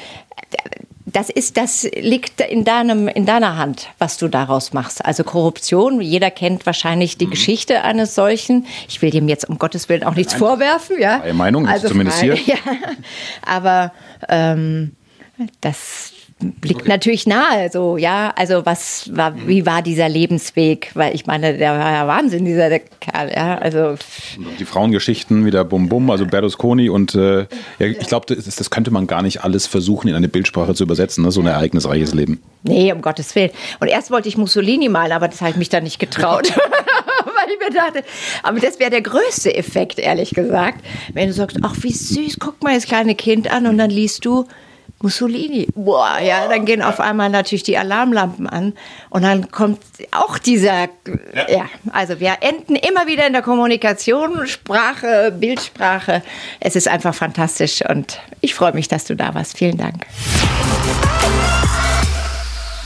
das ist, das liegt in deinem, in deiner Hand, was du daraus machst. Also Korruption. Jeder kennt wahrscheinlich die mhm. Geschichte eines solchen. Ich will dem jetzt um Gottes Willen auch nichts Nein. vorwerfen, ja. Freie Meinung, also zumindest frei, hier. Ja. Aber ähm, das liegt okay. natürlich nahe, so, ja, also was war, wie war dieser Lebensweg? Weil ich meine, der war ja Wahnsinn, dieser Kerl, ja, also. Die Frauengeschichten wieder bum bum, also Berlusconi und äh, ja, ich glaube, das, das, könnte man gar nicht alles versuchen, in eine Bildsprache zu übersetzen, ne? so ein ereignisreiches Leben. Nee, um Gottes Willen. Und erst wollte ich Mussolini malen, aber das habe ich mich dann nicht getraut. Weil ich mir dachte, aber das wäre der größte Effekt, ehrlich gesagt. Wenn du sagst, ach, wie süß, guck mal das kleine Kind an und dann liest du, Mussolini. Boah, ja, dann gehen auf einmal natürlich die Alarmlampen an und dann kommt auch dieser, ja, ja also wir enden immer wieder in der Kommunikation, Sprache, Bildsprache. Es ist einfach fantastisch und ich freue mich, dass du da warst. Vielen Dank.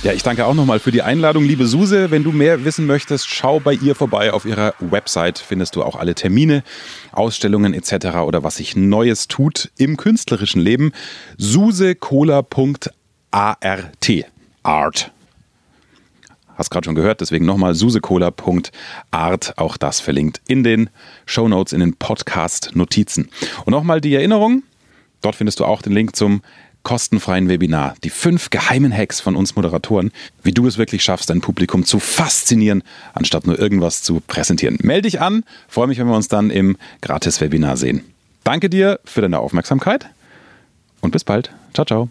Ja, ich danke auch nochmal für die Einladung, liebe Suse. Wenn du mehr wissen möchtest, schau bei ihr vorbei. Auf ihrer Website findest du auch alle Termine, Ausstellungen etc. oder was sich Neues tut im künstlerischen Leben. susecola.art. Art. Hast gerade schon gehört, deswegen nochmal susecola.art. Auch das verlinkt in den Show Notes, in den Podcast-Notizen. Und nochmal die Erinnerung: dort findest du auch den Link zum kostenfreien Webinar die fünf geheimen Hacks von uns Moderatoren, wie du es wirklich schaffst, dein Publikum zu faszinieren, anstatt nur irgendwas zu präsentieren. Melde dich an, freue mich, wenn wir uns dann im Gratis-Webinar sehen. Danke dir für deine Aufmerksamkeit und bis bald. Ciao, ciao.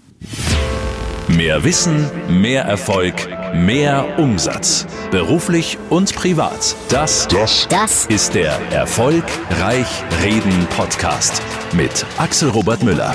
Mehr Wissen, mehr Erfolg, mehr Umsatz. Beruflich und privat. Das, das, das ist der Erfolgreich Reden Podcast mit Axel Robert Müller.